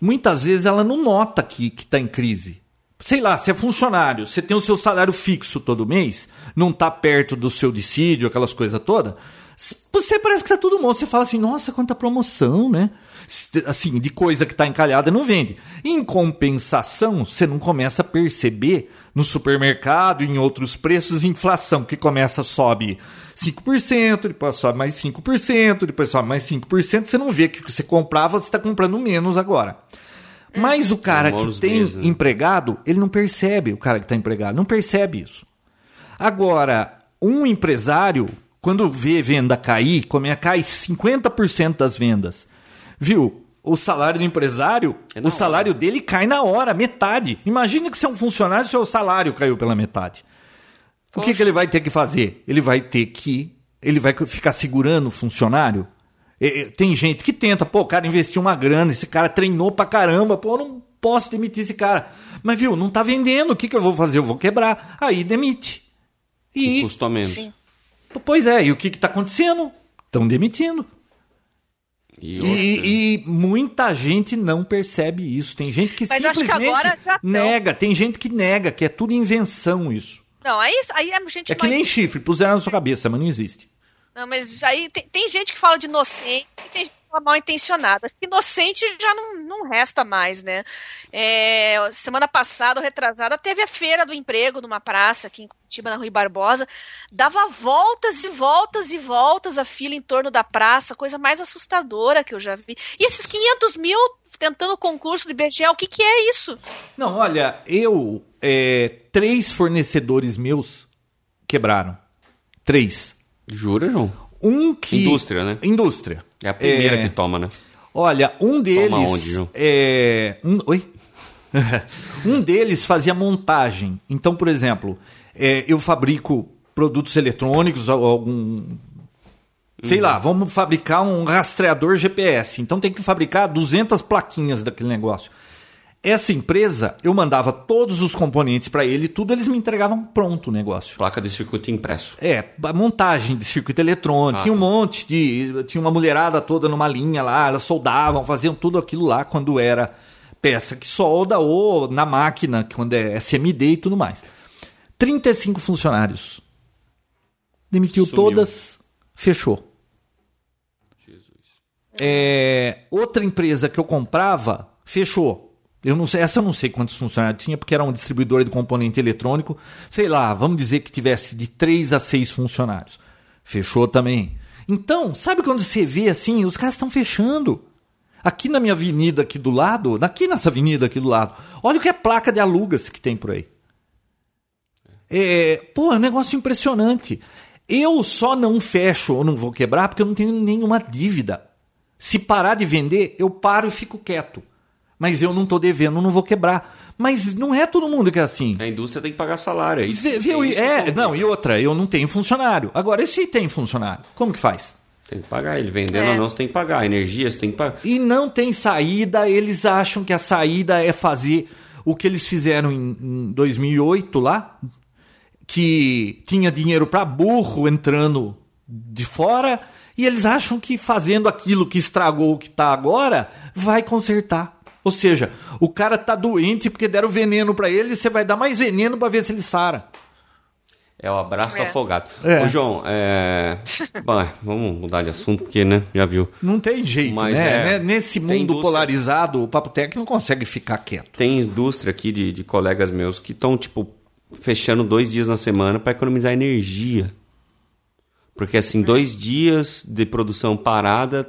muitas vezes ela não nota que está em crise. Sei lá, você é funcionário, você tem o seu salário fixo todo mês, não está perto do seu dissídio, aquelas coisas todas. Você parece que tá tudo bom. Você fala assim, nossa, quanta promoção, né? Assim, de coisa que está encalhada, não vende. Em compensação, você não começa a perceber no supermercado e em outros preços inflação, que começa, sobe 5%, depois sobe mais 5%, depois sobe mais 5%. Você não vê que o que você comprava, você está comprando menos agora. Mas o cara que tem meses, né? empregado, ele não percebe, o cara que está empregado, não percebe isso. Agora, um empresário, quando vê venda cair, como é, cai 50% das vendas, viu? O salário do empresário, É o salário dele cai na hora, metade. Imagina que você é um funcionário e seu salário caiu pela metade. O que, Poxa. que ele vai ter que fazer? Ele vai ter que. Ele vai ficar segurando o funcionário? Tem gente que tenta, pô, o cara investiu uma grana, esse cara treinou pra caramba, pô, eu não posso demitir esse cara. Mas viu, não tá vendendo, o que, que eu vou fazer? Eu vou quebrar. Aí demite. E, Custo a menos. Sim. pois é, e o que que tá acontecendo? Estão demitindo. E, E, e muita gente não percebe isso. Tem gente que Mas acho que simplesmente agora já tão. nega. Tem gente que nega, que é tudo invenção isso. Não, aí, aí a gente É que nem chifre, puseram na sua cabeça, mas não existe. Não, mas aí tem, tem gente que fala de inocente e tem gente que fala mal intencionada. Que inocente já não, não resta mais, né? É, semana passada, ou retrasada, teve a feira do emprego numa praça aqui em Curitiba, na Rui Barbosa. Dava voltas e voltas e voltas a fila em torno da praça, coisa mais assustadora que eu já vi. E esses 500 mil tentando o concurso de BGE, o que, que é isso? Não, olha, eu. é, três fornecedores meus quebraram. Três. Jura, João? Um que. Indústria, né? Indústria. É a primeira É, que toma, né? Olha, um deles. onde, é, um, oi? [laughs] um deles fazia montagem. Então, por exemplo, é, eu fabrico produtos eletrônicos, al- algum. Sei lá, vamos fabricar um rastreador GPS. Então tem que fabricar 200 plaquinhas daquele negócio. Essa empresa, eu mandava todos os componentes para ele, tudo eles me entregavam pronto o negócio. Placa de circuito impresso. É, montagem de circuito eletrônico, Ah, tinha um tá. monte de. Tinha uma mulherada toda numa linha lá, elas soldavam, faziam tudo aquilo lá quando era peça que solda ou na máquina, quando é SMD e tudo mais. 35 funcionários. Demitiu Sumiu. todas, fechou. É, outra empresa que eu comprava, fechou. Eu não sei, essa eu não sei quantos funcionários tinha, porque era uma distribuidora de componente eletrônico. Sei lá, vamos dizer que tivesse de 3 a 6 funcionários. Fechou também. Então, sabe quando você vê assim, os caras estão fechando. Aqui na minha avenida aqui do lado, aqui nessa avenida aqui do lado, olha o que é placa de alugas que tem por aí. É, pô, é um negócio impressionante. Eu só não fecho ou não vou quebrar porque eu não tenho nenhuma dívida. Se parar de vender, eu paro e fico quieto. Mas eu não estou devendo, não vou quebrar. Mas não é todo mundo que é assim. A indústria tem que pagar salário. É, isso, Vê- viu? é, isso É, não, e outra, eu não tenho funcionário. Agora, e se tem funcionário? Como que faz? Tem que pagar. Ele vendendo É. ou não, você tem que pagar. Energia, você tem que pagar. E não tem saída, eles acham que a saída é fazer o que eles fizeram em, em 2008 lá, que tinha dinheiro para burro entrando de fora, e eles acham que fazendo aquilo que estragou o que tá agora, vai consertar. Ou seja, o cara tá doente porque deram veneno para ele, e você vai dar mais veneno para ver se ele sara. É o abraço do É. afogado. É. Ô, João, é... [laughs] Bom, vamos mudar de assunto, porque, né, já viu. Não tem jeito, Mas né? é, Né? Nesse mundo indústria. polarizado, o Papo Tech não consegue ficar quieto. Tem indústria aqui de, de colegas meus que estão, tipo, fechando dois dias na semana para economizar energia. Porque, assim, dois dias de produção parada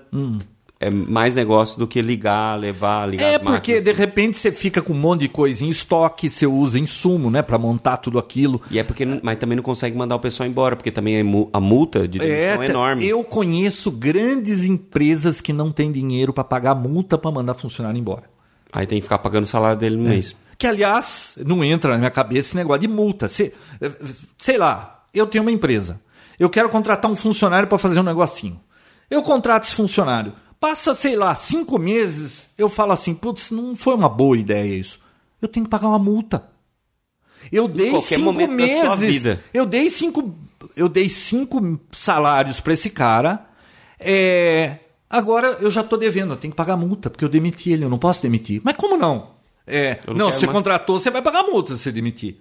é mais negócio do que ligar, levar, ligar É porque de repente você fica com um monte de coisa em estoque, você usa insumo, né, Pra montar tudo aquilo. E é porque, mas também não consegue mandar o pessoal embora, porque também é a multa de demissão é, tá- enorme. Eu conheço grandes empresas que não têm dinheiro pra pagar multa pra mandar funcionário embora. Aí tem que ficar pagando o salário dele no É. mês. Que aliás, não entra na minha cabeça esse negócio de multa. Cê- sei lá, eu tenho uma empresa. Eu quero contratar um funcionário pra fazer um negocinho. Eu contrato esse funcionário. Passa, sei lá, cinco meses, eu falo assim, putz, não foi uma boa ideia isso. Eu tenho que pagar uma multa. Eu dei cinco meses. Eu dei cinco, eu dei cinco salários pra esse cara. É, agora eu já tô devendo, eu tenho que pagar multa porque eu demiti ele, eu não posso demitir. Mas como não? É, não, não você mais. contratou, você vai pagar multa se você demitir.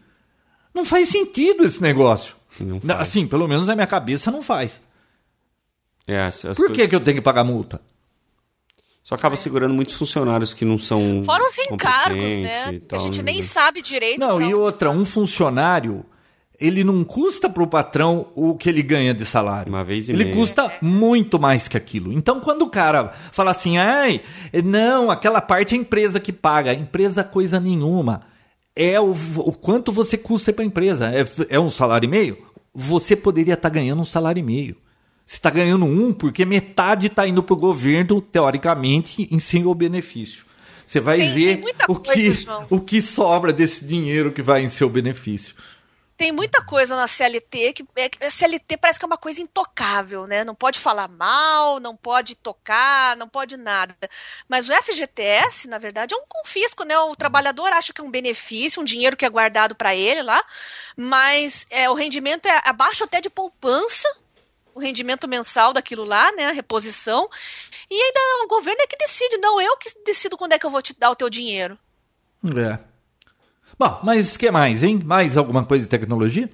Não faz sentido esse negócio. Assim, pelo menos na minha cabeça não faz. É, Por coisas- que, que eu tenho que pagar multa? Só acaba segurando muitos funcionários que não são. Fora os encargos, né? e Que a tal, gente né? nem sabe direito. Não, e outra, um funcionário, ele não custa pro patrão o que ele ganha de salário. Uma vez e Ele meia. custa muito mais que aquilo. Então, quando o cara fala assim, ai, não, aquela parte é a empresa que paga. Empresa coisa nenhuma. É o, o quanto você custa para a empresa. É, é um salário e meio? Você poderia estar ganhando um salário e meio. Você está ganhando um porque metade está indo para o governo, teoricamente, em seu benefício. Você vai Tem- ver tem o, coisa, que, João. [laughs] o que sobra desse dinheiro que vai em seu benefício. Tem muita coisa na CLT que é que a CLT parece que é uma coisa intocável, né? Não pode falar mal, não pode tocar, não pode nada. Mas o FGTS, na verdade, é um confisco, né? O trabalhador acha que é um benefício, um dinheiro que é guardado para ele lá, mas é, o rendimento é abaixo até de poupança, o rendimento mensal daquilo lá, né? A reposição. E ainda o governo é que decide, não eu que decido quando é que eu vou te dar o teu dinheiro. É. Bom, mas o que mais, hein? Mais alguma coisa de tecnologia?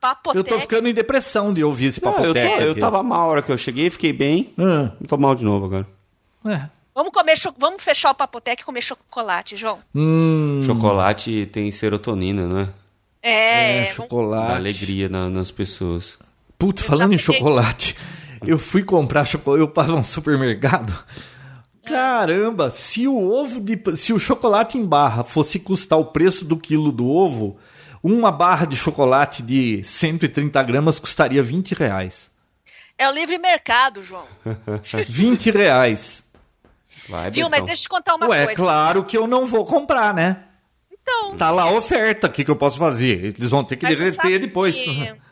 Papotec. Eu tô ficando em depressão de ouvir esse Ah, eu, papotec tô- eu tava mal a hora que eu cheguei, fiquei bem. Ah, Tô mal de novo agora. é. Vamos comer, cho- vamos fechar o papotec e comer chocolate, João. Hum, Chocolate tem serotonina, né? É, é, vamos- chocolate. Dá alegria na- nas pessoas. Putz, Eu falando em chocolate, eu fui comprar chocolate, eu para um supermercado. Caramba, se o ovo de se o chocolate em barra fosse custar o preço do quilo do ovo, uma barra de chocolate de 130 gramas custaria 20 reais. é o livre mercado, João. [laughs] 20 reais. Vai, Viu? Mas deixa eu te contar uma Ué, coisa. claro que eu não vou comprar, né? Então, Tá lá a oferta, o que, que eu posso fazer? Eles vão ter que derreter depois. que [laughs]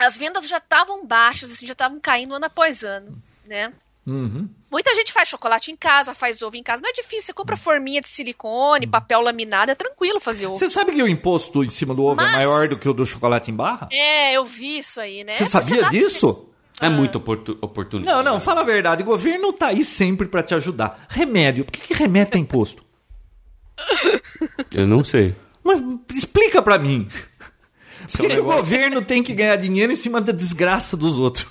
as vendas já estavam baixas, assim, já estavam caindo ano após ano, né? Uhum. Muita gente faz chocolate em casa, faz ovo em casa. Não é difícil, você compra forminha de silicone, papel laminado, é tranquilo fazer ovo. Você sabe que o imposto em cima do ovo é Mas- maior do que o do chocolate em barra? É, eu vi isso aí, né? Você sabia disso? É muito oportu oportuno. Não, não, fala a verdade. O governo tá aí sempre pra te ajudar. Remédio. Por que, que remédio é imposto? Eu não sei. Mas explica pra mim. É um que o negócio- governo tem que ganhar dinheiro em cima da desgraça dos outros?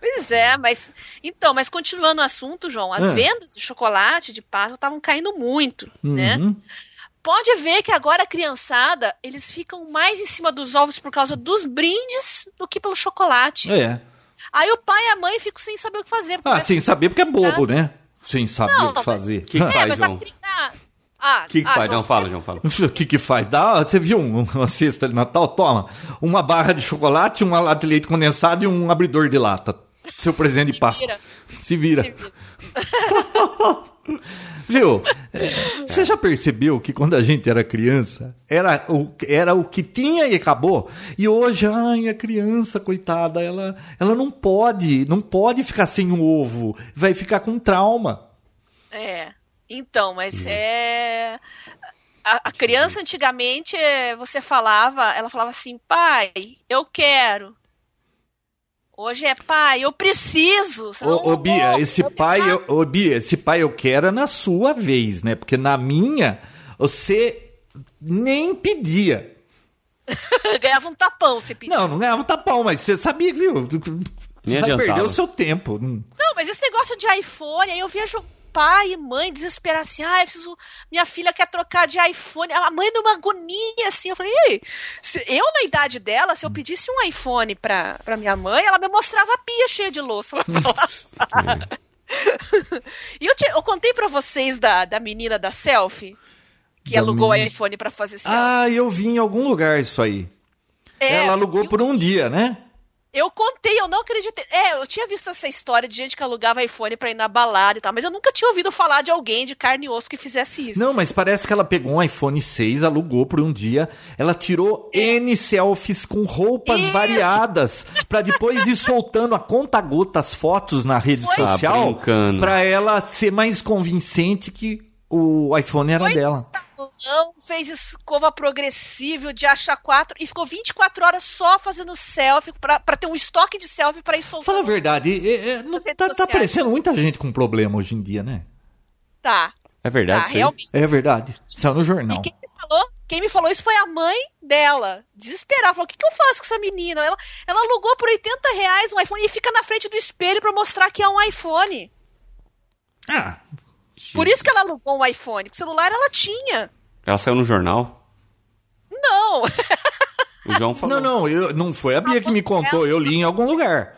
Pois é, mas. Então, mas continuando o assunto, João, as Ah. vendas de chocolate, de Páscoa, estavam caindo muito, né? Uhum. Pode ver que agora a criançada, eles ficam mais em cima dos ovos por causa dos brindes do que pelo chocolate. É. Aí o pai e a mãe ficam sem saber o que fazer. Ah, sem saber porque é bobo, né? Sem saber Não, o que fazer. Que [laughs] É, faz, mas a cri- ah, O que, que ah, faz? João, Não, fala, João, fala. O que que faz? Dá, você viu um- uma cesta de Natal? Toma. Uma barra de chocolate, uma lata de leite condensado e um abridor de lata. Seu presente de Se Páscoa. vira. Se vira. se vira. [laughs] Viu? É, você já percebeu que quando a gente era criança, era o, era o que tinha e acabou? E hoje, ai, a criança, coitada, ela, ela não pode, não pode ficar sem um ovo. Vai ficar com trauma. É. Então, mas é. A, a criança antigamente, é, você falava, ela falava assim, pai, eu quero. Hoje é pai, eu preciso. Ô, ô Bia, esse eu pai, eu, ô, Bia, esse pai eu quero é na sua vez, né? Porque na minha, você nem pedia. [laughs] ganhava um tapão se pedir. Não, não ganhava tapão, mas você sabia, viu? Nem Vai adiantava. perder o seu tempo. Não, mas esse negócio de iPhone, aí eu vejo pai e mãe desesperar assim, ai, preciso, minha filha quer trocar de iPhone, a mãe numa agonia assim, eu falei, ei, se eu na idade dela, se eu pedisse um iPhone pra, pra minha mãe, ela me mostrava a pia cheia de louça lá pra lavar. E eu, te- eu contei pra vocês da, da menina da selfie, que Da alugou o menina. iPhone pra fazer selfie. Ah, eu vi em algum lugar isso aí. É, Ela alugou por um dia, né? Eu contei, eu não acreditei. É, eu tinha visto essa história de gente que alugava iPhone pra ir na balada e tal, mas eu nunca tinha ouvido falar de alguém de carne e osso que fizesse isso. Não, mas parece que ela pegou um iPhone 6, alugou por um dia, ela tirou N selfies com roupas Isso. variadas, pra depois ir soltando a conta gota as fotos na rede Foi. social, Tá brincando. pra ela ser mais convincente que o iPhone era Foi dela. Salão, fez escova progressível de acha 4 e ficou 24 horas só fazendo selfie pra, pra ter um estoque de selfie pra ir soltando. Fala a verdade, é- é, não- tá, tá aparecendo muita gente com problema hoje em dia, né? Tá, É verdade tá, isso aí? realmente. É verdade. Saiu no jornal. E quem me, falou, quem me falou isso foi a mãe dela. Desesperada. Falou: o que, que eu faço com essa menina? Ela, ela alugou por 80 reais um iPhone e fica na frente do espelho pra mostrar que é um iPhone. Ah, Por isso que ela alugou um iPhone. Porque celular ela tinha. Ela saiu no jornal? Não. O João [laughs] falou. não, não, eu, não foi a Bia que me contou, eu li em algum lugar.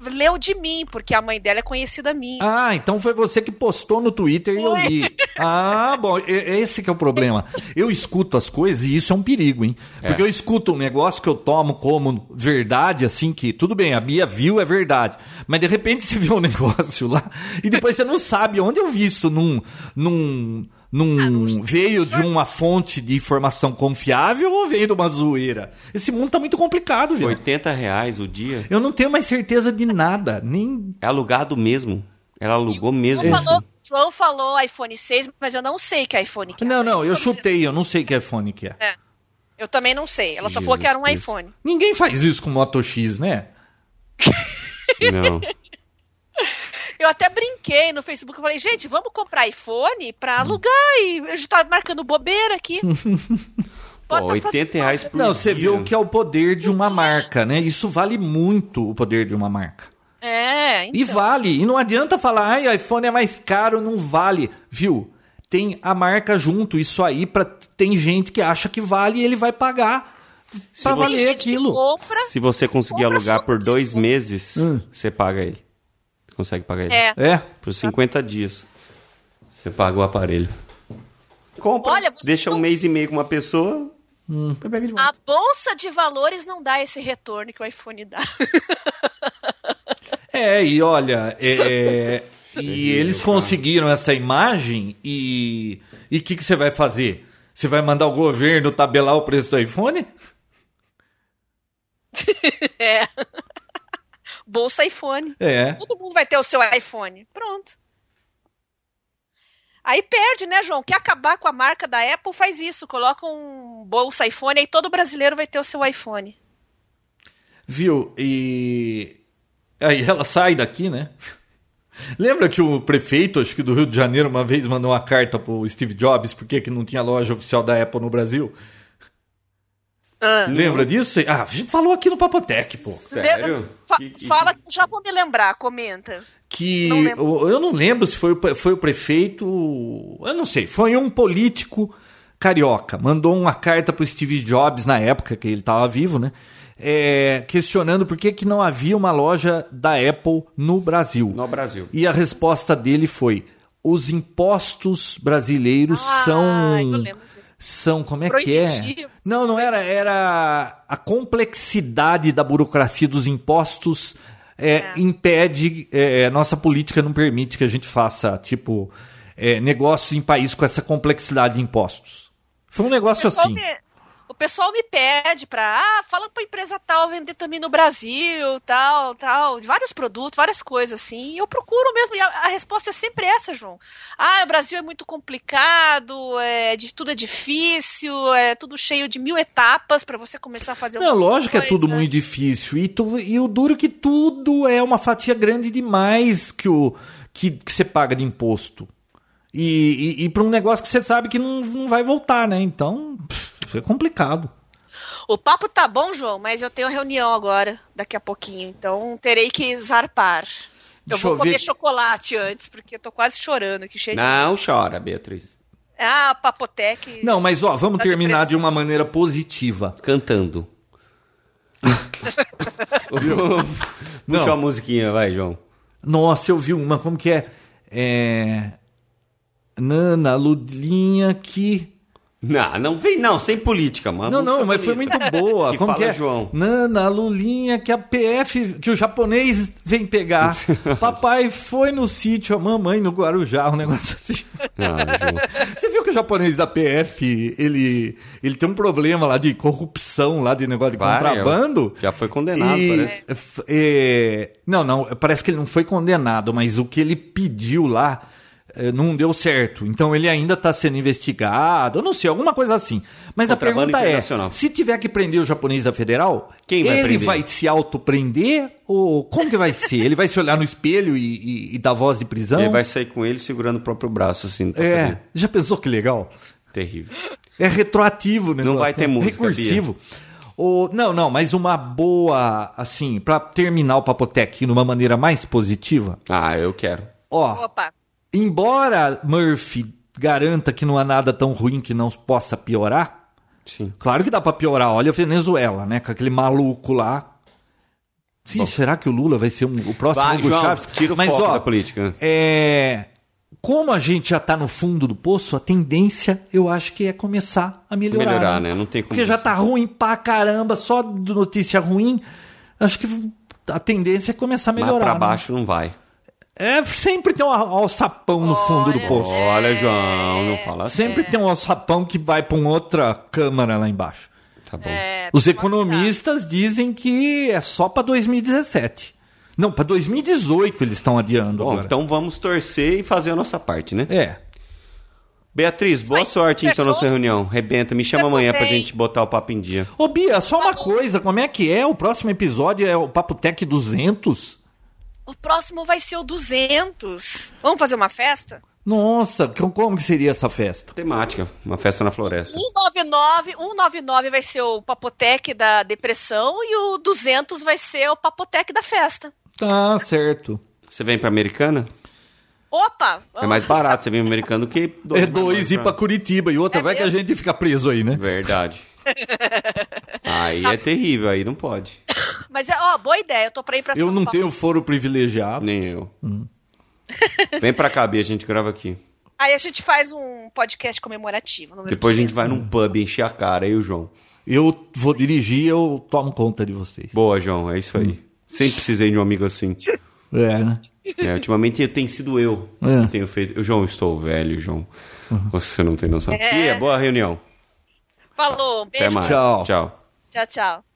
Leu de mim, porque a mãe dela é conhecida minha. Ah, então foi você que postou no Twitter e eu li. Ah, bom, esse que é o problema. Eu escuto as coisas e isso é um perigo, hein? Porque eu escuto um negócio que eu tomo como verdade, assim, que tudo bem, a Bia viu, é verdade. Mas de repente [laughs] você vê um negócio lá e depois você não sabe onde eu vi isso num. num num veio de uma fonte de informação confiável ou veio de uma zoeira? Esse mundo tá muito complicado, viu? 80 reais o dia. Eu não tenho mais certeza de nada, nem É alugado mesmo. Ela alugou mesmo. falou, João falou iPhone 6, mas eu não sei que iPhone que é. Não, não, eu chutei, eu não sei que iPhone que é. É. Eu também não sei. Ela só Jesus falou que era um Cristo. iPhone. Ninguém faz isso com Moto X, né? Não. [laughs] Eu até brinquei no Facebook, eu falei, gente, vamos comprar iPhone pra alugar e a gente tá marcando bobeira aqui. [laughs] Pô, Bota 80 reais por Não, você dia. viu o que é o poder de uma marca, né? Isso vale muito o poder de uma marca. É, então. E vale. E não adianta falar, ai, iPhone é mais caro, não vale. Viu? Tem a marca junto, isso aí, pra... tem gente que acha que vale e ele vai pagar pra você- valer aquilo. compra. Se você conseguir alugar por dois meses, Hum. você paga ele. Consegue pagar ele. É. É. Por 50 dias. Você paga o aparelho. Compra. Olha, você deixa um não- mês e meio com uma pessoa. Hum. Pega de volta. A bolsa de valores não dá esse retorno que o iPhone dá. [laughs] É, e olha, é, e eles conseguiram essa imagem e e o que, que você vai fazer? Você vai mandar o governo tabelar o preço do iPhone? [laughs] É. Bolsa iPhone. É. Todo mundo vai ter o seu iPhone. Pronto. Aí perde, né, João? Quer acabar com a marca da Apple, faz isso. Coloca um bolsa iPhone, aí todo brasileiro vai ter o seu iPhone. Viu? E aí ela sai daqui, né? [laughs] Lembra que o prefeito, acho que do Rio de Janeiro, uma vez mandou uma carta pro Steve Jobs porque que não tinha loja oficial da Apple no Brasil? Ah. Lembra disso? Ah, a gente falou aqui no Papotec, pô. Sério? Fa- Que- que- fala que já vou me lembrar, comenta. que Não eu, eu não lembro se foi, o foi o prefeito, eu não sei, foi um político carioca, mandou uma carta pro Steve Jobs na época que ele estava vivo, né? É, questionando por que, que não havia uma loja da Apple no Brasil. No Brasil. E a resposta dele foi: os impostos brasileiros Ah, são eu lembro disso. São como é que é? Não, não era, era a complexidade da burocracia dos impostos é, impede, é, nossa política não permite que a gente faça, tipo, é, negócios em país com essa complexidade de impostos. Foi um negócio assim. me, pessoal me pede pra, ah, fala pra empresa tal vender também no Brasil, tal, tal, de vários produtos, várias coisas assim. E eu procuro mesmo, e a, a resposta é sempre essa, João. Ah, o Brasil é muito complicado, é, de, tudo é difícil, é tudo cheio de mil etapas pra você começar a fazer Não, lógico que é tudo coisa. muito difícil. E, tu- e o duro é que tudo é uma fatia grande demais que, o, que, que você paga de imposto. E, e, e para um negócio que você sabe que não, não vai voltar, né? Então, pff, é complicado. O papo tá bom, João, mas eu tenho reunião agora, daqui a pouquinho, então terei que zarpar. Eu Deixa vou comer ver. chocolate antes, porque eu tô quase chorando aqui, cheio de... Não chora, Beatriz. Ah, papotec. Não, mas ó, vamos Tá terminar depressivo. de uma maneira positiva. Cantando. [laughs] Puxa Não. a musiquinha, vai, João. Nossa, eu vi uma, como que é? É. Nana Lulinha que. Não, não vem, não, sem política, mano. Não, não, mas foi muito boa. [laughs] Que como fala que é? João. Nana Lulinha que a PF, que o japonês vem pegar. [laughs] Papai foi no sítio, a mamãe no Guarujá, um negócio assim. Ah. [laughs] Você viu que o japonês da PF, ele, ele tem um problema lá de corrupção, lá de negócio de Vai, contrabando? já foi condenado, E, parece. é, não, não, parece que ele não foi condenado, mas o que ele pediu lá não deu certo. Então ele ainda está sendo investigado, eu não sei, alguma coisa assim. Mas a pergunta é, se tiver que prender o japonês da federal, Quem vai ele prender? vai se autoprender ou como que vai ser? ele vai se olhar no espelho e, e- e dar voz de prisão? Ele vai sair com ele segurando o próprio braço, assim. É, já pensou que legal? Terrível. É retroativo o negócio. vai ter né? música, Recursivo. O, não, não, mas uma boa, assim, pra terminar o Papotec de uma maneira mais positiva. Ah, eu quero. Ó, Opa. Embora Murphy garanta que não há nada tão ruim que não possa piorar, Sim. claro que dá pra piorar. Olha a Venezuela, né? Com aquele maluco lá. Sim, será que o Lula vai ser um- o próximo Vai, Hugo João, Chaves? tira o Mas, foco ó, da política. É, como a gente já tá no fundo do poço, a tendência eu acho que é começar a melhorar. Melhorar, né? Não tem como Porque já você- tá ruim pra caramba, só de notícia ruim. Acho que a tendência é começar a Mas melhorar. pra né? baixo não vai. É, sempre tem um alçapão no fundo do Olha, poço. Olha, João, não fala assim. Sempre tem um alçapão que vai pra uma outra câmara lá embaixo. Tá bom. É, Os economistas dizem que é só pra 2017. Não, pra 2018 eles estão adiando Bom, agora. então vamos torcer e fazer a nossa parte, né? É. Beatriz, boa sorte então na sua reunião. Rebenta, me chama Eu amanhã pra também. gente botar o papo em dia. Ô Bia, só uma Falou. coisa, como é que é? O próximo episódio é o Papo Tech 200? O próximo vai ser o 200. Vamos fazer uma festa? Nossa, como que seria essa festa? Temática, uma festa na floresta. 199, 199 vai ser o Papotec da depressão e o 200 vai ser o Papotec da festa. Tá certo. Você vem pra Americana? Opa! É mais barato você vir pra Americana do que dois. é dois ir pra Curitiba e outra É vai que a mesmo? gente fica preso aí, né? Verdade. Aí é terrível, aí não pode. [coughs] Mas é, ó, boa ideia. Eu tô pra ir pra Eu São não Paulo. tenho foro privilegiado. Nem eu. [laughs] Vem pra cá, Bia, a gente grava aqui. Aí a gente faz um podcast comemorativo. Depois a gente 200. vai num pub encher a cara, eu e o João. Eu vou dirigir, eu tomo conta de vocês. Boa, João, é isso aí. Sempre precisei de um amigo assim. É, né? É, ultimamente tem sido eu É. que tenho feito. Eu, João, estou velho, João. Você não tem noção. É. Bia, boa reunião. Falou, um Até beijo. mais. Tchau. Tchau. Tchau, tchau.